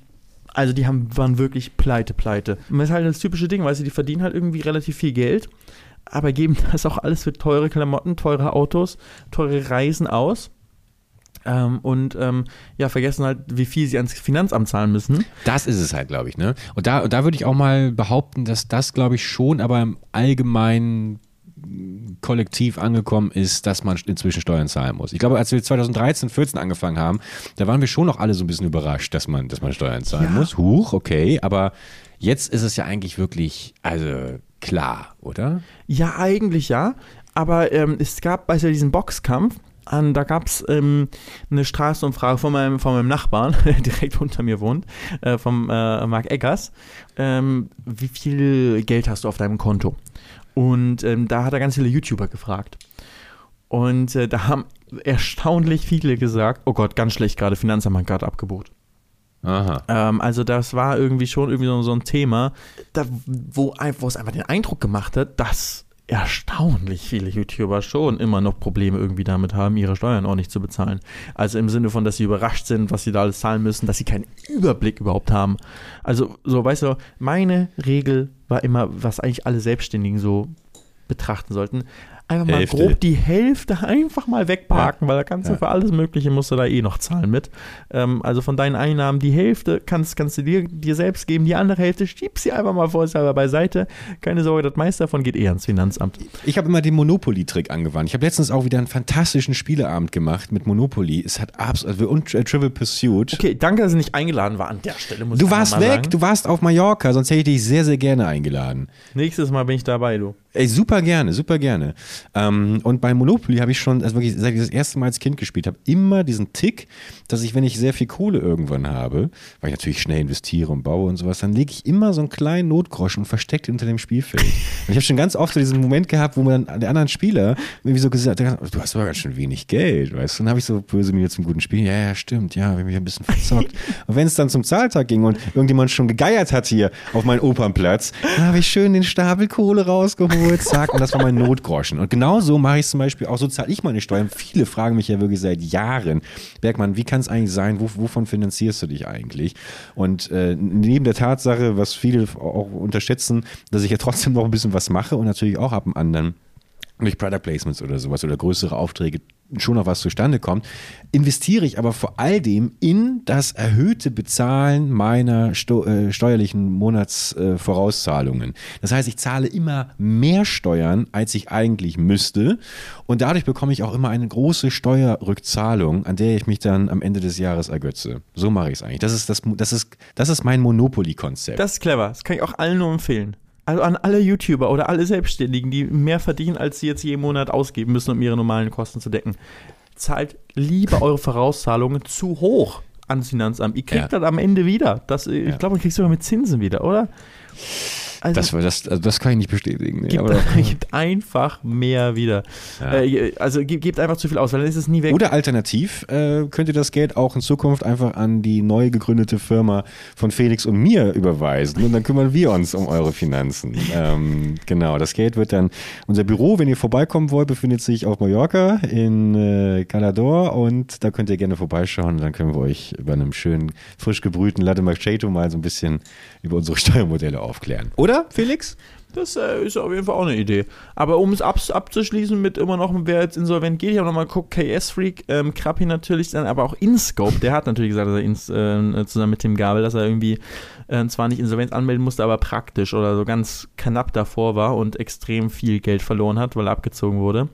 Also die haben, waren wirklich pleite, pleite. Und das ist halt das typische Ding, weißt du, die verdienen halt irgendwie relativ viel Geld, aber geben das auch alles für teure Klamotten, teure Autos, teure Reisen aus. Ähm, und ähm, ja, vergessen halt, wie viel sie ans Finanzamt zahlen müssen. Das ist es halt, glaube ich. Ne? Und da, und da würde ich auch mal behaupten, dass das, glaube ich, schon aber im allgemeinen Kollektiv angekommen ist, dass man inzwischen Steuern zahlen muss. Ich glaube, als wir 2013, 14 angefangen haben, da waren wir schon noch alle so ein bisschen überrascht, dass man, dass man Steuern zahlen Ja. muss. Huch, okay, aber jetzt ist es ja eigentlich wirklich, also klar, oder? Ja, eigentlich ja. Aber ähm, es gab bei so diesem Boxkampf, an, da gab es ähm, eine Straßenumfrage von meinem, von meinem Nachbarn, der direkt unter mir wohnt, äh, vom äh, Marc Eggers. Ähm, wie viel Geld hast du auf deinem Konto? Und ähm, da hat er ganz viele YouTuber gefragt. Und äh, da haben erstaunlich viele gesagt, oh Gott, ganz schlecht gerade, Finanzamt hat gerade abgebucht. Ähm, also das war irgendwie schon irgendwie so, so ein Thema, da, wo, wo es einfach den Eindruck gemacht hat, dass erstaunlich viele YouTuber schon immer noch Probleme irgendwie damit haben, ihre Steuern nicht zu bezahlen. Also im Sinne von, dass sie überrascht sind, was sie da alles zahlen müssen, dass sie keinen Überblick überhaupt haben. Also so, weißt du, meine Regel war immer, was eigentlich alle Selbstständigen so betrachten sollten, einfach mal Hälfte. grob die Hälfte einfach mal wegparken, weil da kannst Ja. du für alles Mögliche musst du da eh noch zahlen mit. Ähm, also von deinen Einnahmen die Hälfte kannst, kannst du dir, dir selbst geben, die andere Hälfte schieb sie einfach mal vorsichtshalber beiseite. Keine Sorge, das meiste davon geht eh ans Finanzamt. Ich habe immer den Monopoly-Trick angewandt. Ich habe letztens auch wieder einen fantastischen Spieleabend gemacht mit Monopoly. Es hat absolut, also und äh, Trivial Pursuit. Okay, danke, dass ich nicht eingeladen war an der Stelle. Muss Du warst weg, sagen. du warst auf Mallorca, sonst hätte ich dich sehr, sehr gerne eingeladen. Nächstes Mal bin ich dabei, du. Ey, super gerne, super gerne. Ähm, und bei Monopoly habe ich schon, also wirklich, seit ich das erste Mal als Kind gespielt habe, immer diesen Tick, dass ich, wenn ich sehr viel Kohle irgendwann habe, weil ich natürlich schnell investiere und baue und sowas, dann lege ich immer so einen kleinen Notgroschen und versteckt unter dem Spielfeld. und ich habe schon ganz oft so diesen Moment gehabt, wo man dann der anderen Spieler irgendwie so gesagt hat, du hast aber ganz schön wenig Geld, weißt du? Und dann habe ich so böse mir zum guten Spiel, ja, ja, stimmt, ja, ich habe mich ein bisschen verzockt. und wenn es dann zum Zahltag ging und irgendjemand schon gegeiert hat hier auf meinen Opernplatz, dann habe ich schön den Stapel Kohle rausgeholt zack, und das war mein Notgroschen. Und genau so mache ich zum Beispiel auch, so zahle ich meine Steuern. Viele fragen mich ja wirklich seit Jahren, Bergmann, wie kann es eigentlich sein, wo, wovon finanzierst du dich eigentlich? Und äh, neben der Tatsache, was viele auch unterschätzen, dass ich ja trotzdem noch ein bisschen was mache und natürlich auch ab dem anderen durch Product Placements oder sowas oder größere Aufträge schon noch was zustande kommt, investiere ich aber vor all dem in das erhöhte Bezahlen meiner Sto äh, steuerlichen Monatsvorauszahlungen. Äh, das heißt, ich zahle immer mehr Steuern, als ich eigentlich müsste und dadurch bekomme ich auch immer eine große Steuerrückzahlung, an der ich mich dann am Ende des Jahres ergötze. So mache ich es eigentlich. Das ist, das, das ist, das ist mein Monopoly-Konzept. Das ist clever. Das kann ich auch allen nur empfehlen. Also an alle YouTuber oder alle Selbstständigen, die mehr verdienen, als sie jetzt jeden Monat ausgeben müssen, um ihre normalen Kosten zu decken. Zahlt lieber eure Vorauszahlungen zu hoch ans Finanzamt. Ihr kriegt Ja. das am Ende wieder. Das, Ich Ja. glaube, man kriegt sogar mit Zinsen wieder, oder? Also, Das, das, also das kann ich nicht bestätigen. Nee, gibt, gibt einfach mehr wieder. Ja. Äh, also ge- gebt einfach zu viel aus, weil dann ist es nie weg. Oder alternativ äh, könnt ihr das Geld auch in Zukunft einfach an die neu gegründete Firma von Felix und mir überweisen und dann kümmern wir uns um eure Finanzen. Ähm, genau, das Geld wird dann, unser Büro, wenn ihr vorbeikommen wollt, befindet sich auf Mallorca in äh, Calador und da könnt ihr gerne vorbeischauen und dann können wir euch über einem schönen, frisch gebrühten Latte Macchiato mal so ein bisschen über unsere Steuermodelle aufklären. Oder, Felix? Das äh, ist auf jeden Fall auch eine Idee. Aber um es ab, abzuschließen mit immer noch, wer jetzt insolvent geht, ich habe nochmal geguckt, KS-Freak, ähm, Krappi natürlich, dann aber auch InScope, der hat natürlich gesagt, dass er ins, äh, zusammen mit Tim Gabel, dass er irgendwie äh, zwar nicht Insolvenz anmelden musste, aber praktisch oder so ganz knapp davor war und extrem viel Geld verloren hat, weil er abgezogen wurde.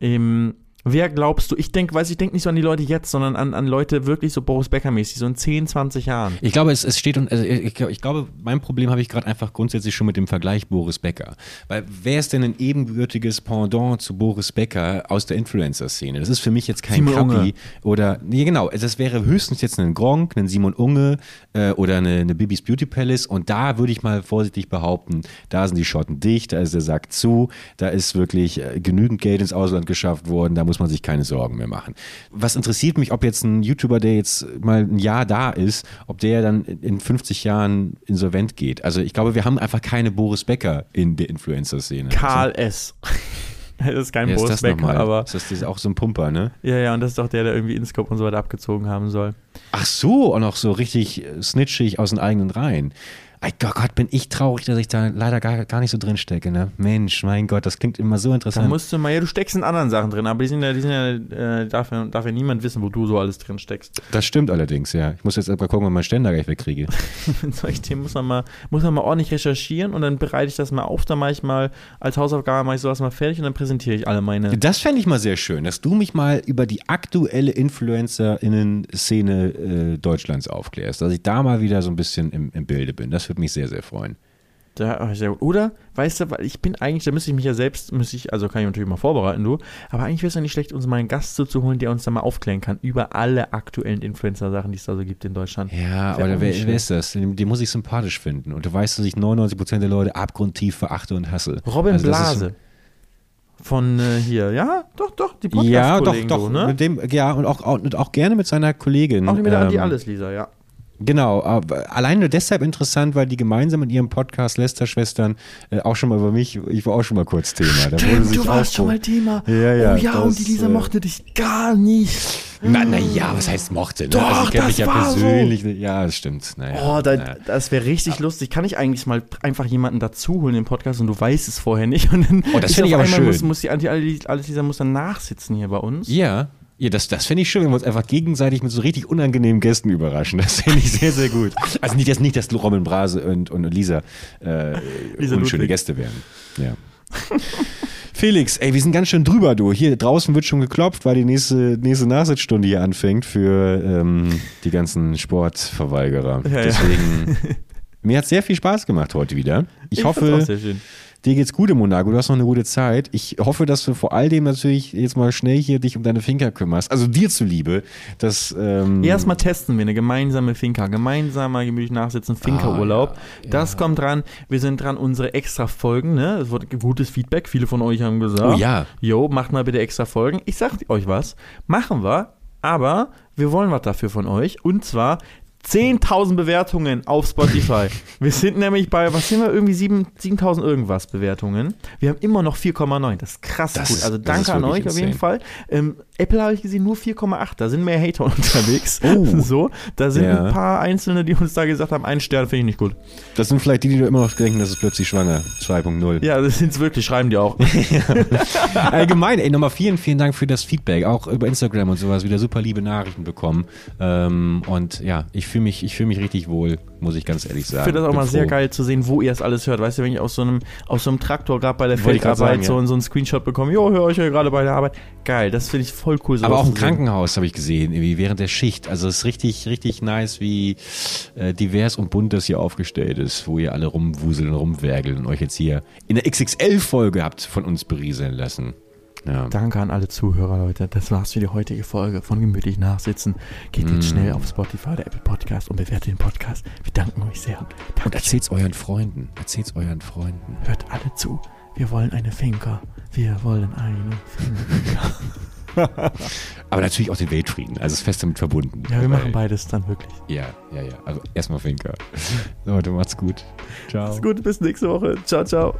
Ähm, wer glaubst du, ich denke, weiß ich denke nicht so an die Leute jetzt, sondern an, an Leute wirklich so Boris Becker-mäßig, so in 10, 20 Jahren. Ich glaube, es, es steht und also ich, ich glaube, mein Problem habe ich gerade einfach grundsätzlich schon mit dem Vergleich Boris Becker. Weil wer ist denn ein ebenbürtiges Pendant zu Boris Becker aus der Influencer-Szene? Das ist für mich jetzt kein Simon Unge. Kapi oder nee, genau. Das wäre höchstens jetzt ein Gronk, ein Simon Unge äh, oder eine, eine Bibis Beauty Palace. Und da würde ich mal vorsichtig behaupten, da sind die Schotten dicht, da ist der Sack zu, da ist wirklich äh, genügend Geld ins Ausland geschafft worden, da muss man sich keine Sorgen mehr machen. Was interessiert mich, ob jetzt ein YouTuber, der jetzt mal ein Jahr da ist, ob der dann in 50 Jahren insolvent geht. Also ich glaube, wir haben einfach keine Boris Becker in der Influencer-Szene. Karl S. das ist kein ist Boris das Becker, aber Ist das, das ist auch so ein Pumper, ne? Ja, ja, und das ist doch der, der irgendwie Inscope und so weiter abgezogen haben soll. Ach so, und auch so richtig äh, snitchig aus den eigenen Reihen. Ey Gott, bin ich traurig, dass ich da leider gar, gar nicht so drin stecke, ne? Mensch, mein Gott, das klingt immer so Da interessant. musst du mal, ja, du steckst in anderen Sachen drin, aber die sind ja, die sind ja, äh, darf, ja, darf ja niemand wissen, wo du so alles drin steckst. das stimmt allerdings, ja. Ich muss jetzt mal gucken, ob ich meinen Ständer gleich wegkriege. Mit solchen Themen muss man mal, muss man mal ordentlich recherchieren und dann bereite ich das mal auf, dann mache ich mal, als Hausaufgabe mache ich sowas mal fertig und dann präsentiere ich alle meine. Das fände ich mal sehr schön, dass du mich mal über die aktuelle InfluencerInnen-Szene äh, Deutschlands aufklärst. Dass ich da mal wieder so ein bisschen im, im Bilde bin. Das würde mich sehr, sehr freuen. Da, oh, sehr gut. Oder, weißt du, weil ich bin eigentlich, da müsste ich mich ja selbst, müsste ich, also kann ich natürlich mal vorbereiten, du, aber eigentlich wäre es ja nicht schlecht, uns mal einen Gast so zu holen, der uns da mal aufklären kann über alle aktuellen Influencer-Sachen, die es da so gibt in Deutschland. Ja, aber wer, wer ist das? Den, den muss ich sympathisch finden. Und du weißt, dass ich 99% der Leute abgrundtief verachte und hasse. Robin Also Blase. Von äh, hier, ja, doch, doch, die Ja, doch, doch. so, ne? Mit dem, ja, und auch, auch, und auch gerne mit seiner Kollegin. Auch mit der ähm, Anti Alles, Lisa, ja. Genau, allein nur deshalb interessant, weil die gemeinsam in ihrem Podcast Lester-Schwestern äh, auch schon mal über mich, ich war auch schon mal kurz Thema. Sich du warst schon mal Thema. Ja, ja, oh ja, und das, die Lisa äh, mochte dich gar nicht. Na, na ja, was heißt mochte? Ne? Doch, also ich kenn mich ja war so. persönlich. Ja, das stimmt. Naja, Oh, da, naja. das wäre richtig lustig. Kann ich eigentlich mal einfach jemanden dazu holen im Podcast und du weißt es vorher nicht? Und dann Oh, das ist find ich aber schön. Muss, muss die Anti alles Lisa muss dann nachsitzen hier bei uns. Ja, ja, das, das finde ich schön, wenn wir uns einfach gegenseitig mit so richtig unangenehmen Gästen überraschen. Das finde ich sehr, sehr gut. Also nicht, dass, nicht, dass Robin Brase und, und Lisa, äh, Lisa unschöne Ludwig. Gäste wären. Ja. Felix, ey, wir sind ganz schön drüber, du. Hier draußen wird schon geklopft, weil die nächste, nächste Nachsitzstunde hier anfängt für ähm, die ganzen Sportverweigerer. Ja, ja. Deswegen, mir hat sehr viel Spaß gemacht heute wieder. Ich, fand's hoffe. Dir geht's gut in Monaco, du hast noch eine gute Zeit. Ich hoffe, dass du vor all dem natürlich jetzt mal schnell hier dich um deine Finca kümmerst. Also dir zuliebe, dass ähm, Erstmal testen wir eine gemeinsame Finca, gemeinsamer gemütlich nachsitzen, Finca-Urlaub. Ah, Das kommt dran. Wir sind dran, unsere extra Folgen, ne? Es wurde gutes Feedback. Viele von euch haben gesagt, Oh ja. Jo, macht mal bitte extra Folgen. Ich sag euch was, machen wir, aber wir wollen was dafür von euch. Und zwar 10.000 Bewertungen auf Spotify. wir sind nämlich bei, was sind wir, irgendwie 7 7.000 irgendwas Bewertungen. Wir haben immer noch 4,9. Das ist krass Das gut. Also danke an euch auf jeden insane. Fall. Ähm, Apple habe ich gesehen, nur 4,8. Da sind mehr Hater unterwegs. Oh. so, da sind Ja. ein paar Einzelne, die uns da gesagt haben, einen Stern finde ich nicht gut. Das sind vielleicht die, die immer noch denken, das ist plötzlich schwanger. 2.0. Ja, das sind es wirklich, schreiben die auch. Allgemein, ey, nochmal vielen, vielen Dank für das Feedback. Auch über Instagram und sowas wieder super liebe Nachrichten bekommen. Ähm, und ja, ich fühle mich, ich fühle mich richtig wohl, muss ich ganz ehrlich sagen. Ich finde das auch mal sehr froh. geil zu sehen, wo ihr es alles hört. Weißt du, wenn ich aus so einem, aus so einem Traktor gerade bei der ich Feldarbeit sagen, so, ja. so einen Screenshot bekomme, jo, höre euch ja gerade bei der Arbeit. Geil, das finde ich voll cool. Aber auch im. Krankenhaus habe ich gesehen, irgendwie während der Schicht. Also es ist richtig, richtig nice, wie äh, divers und bunt das hier aufgestellt ist, wo ihr alle rumwuseln, rumwerkeln und euch jetzt hier in der XXL-Folge habt von uns berieseln lassen. Ja. Danke an alle Zuhörer, Leute. Das war's für die heutige Folge von Gemütlich Nachsitzen. Geht Mm. jetzt schnell auf Spotify oder Apple Podcast und bewertet den Podcast. Wir danken euch sehr. Und Danke. erzählt's euren Freunden. Erzählt's euren Freunden. Hört alle zu. Wir wollen eine Finker. Wir wollen eine Finker. Aber natürlich auch den Weltfrieden. Also ist fest damit verbunden. Ja, wir machen beides dann wirklich. Ja, ja, ja. Also erstmal Finker. So, du macht's gut. Ciao. Ist gut, bis nächste Woche. Ciao, ciao.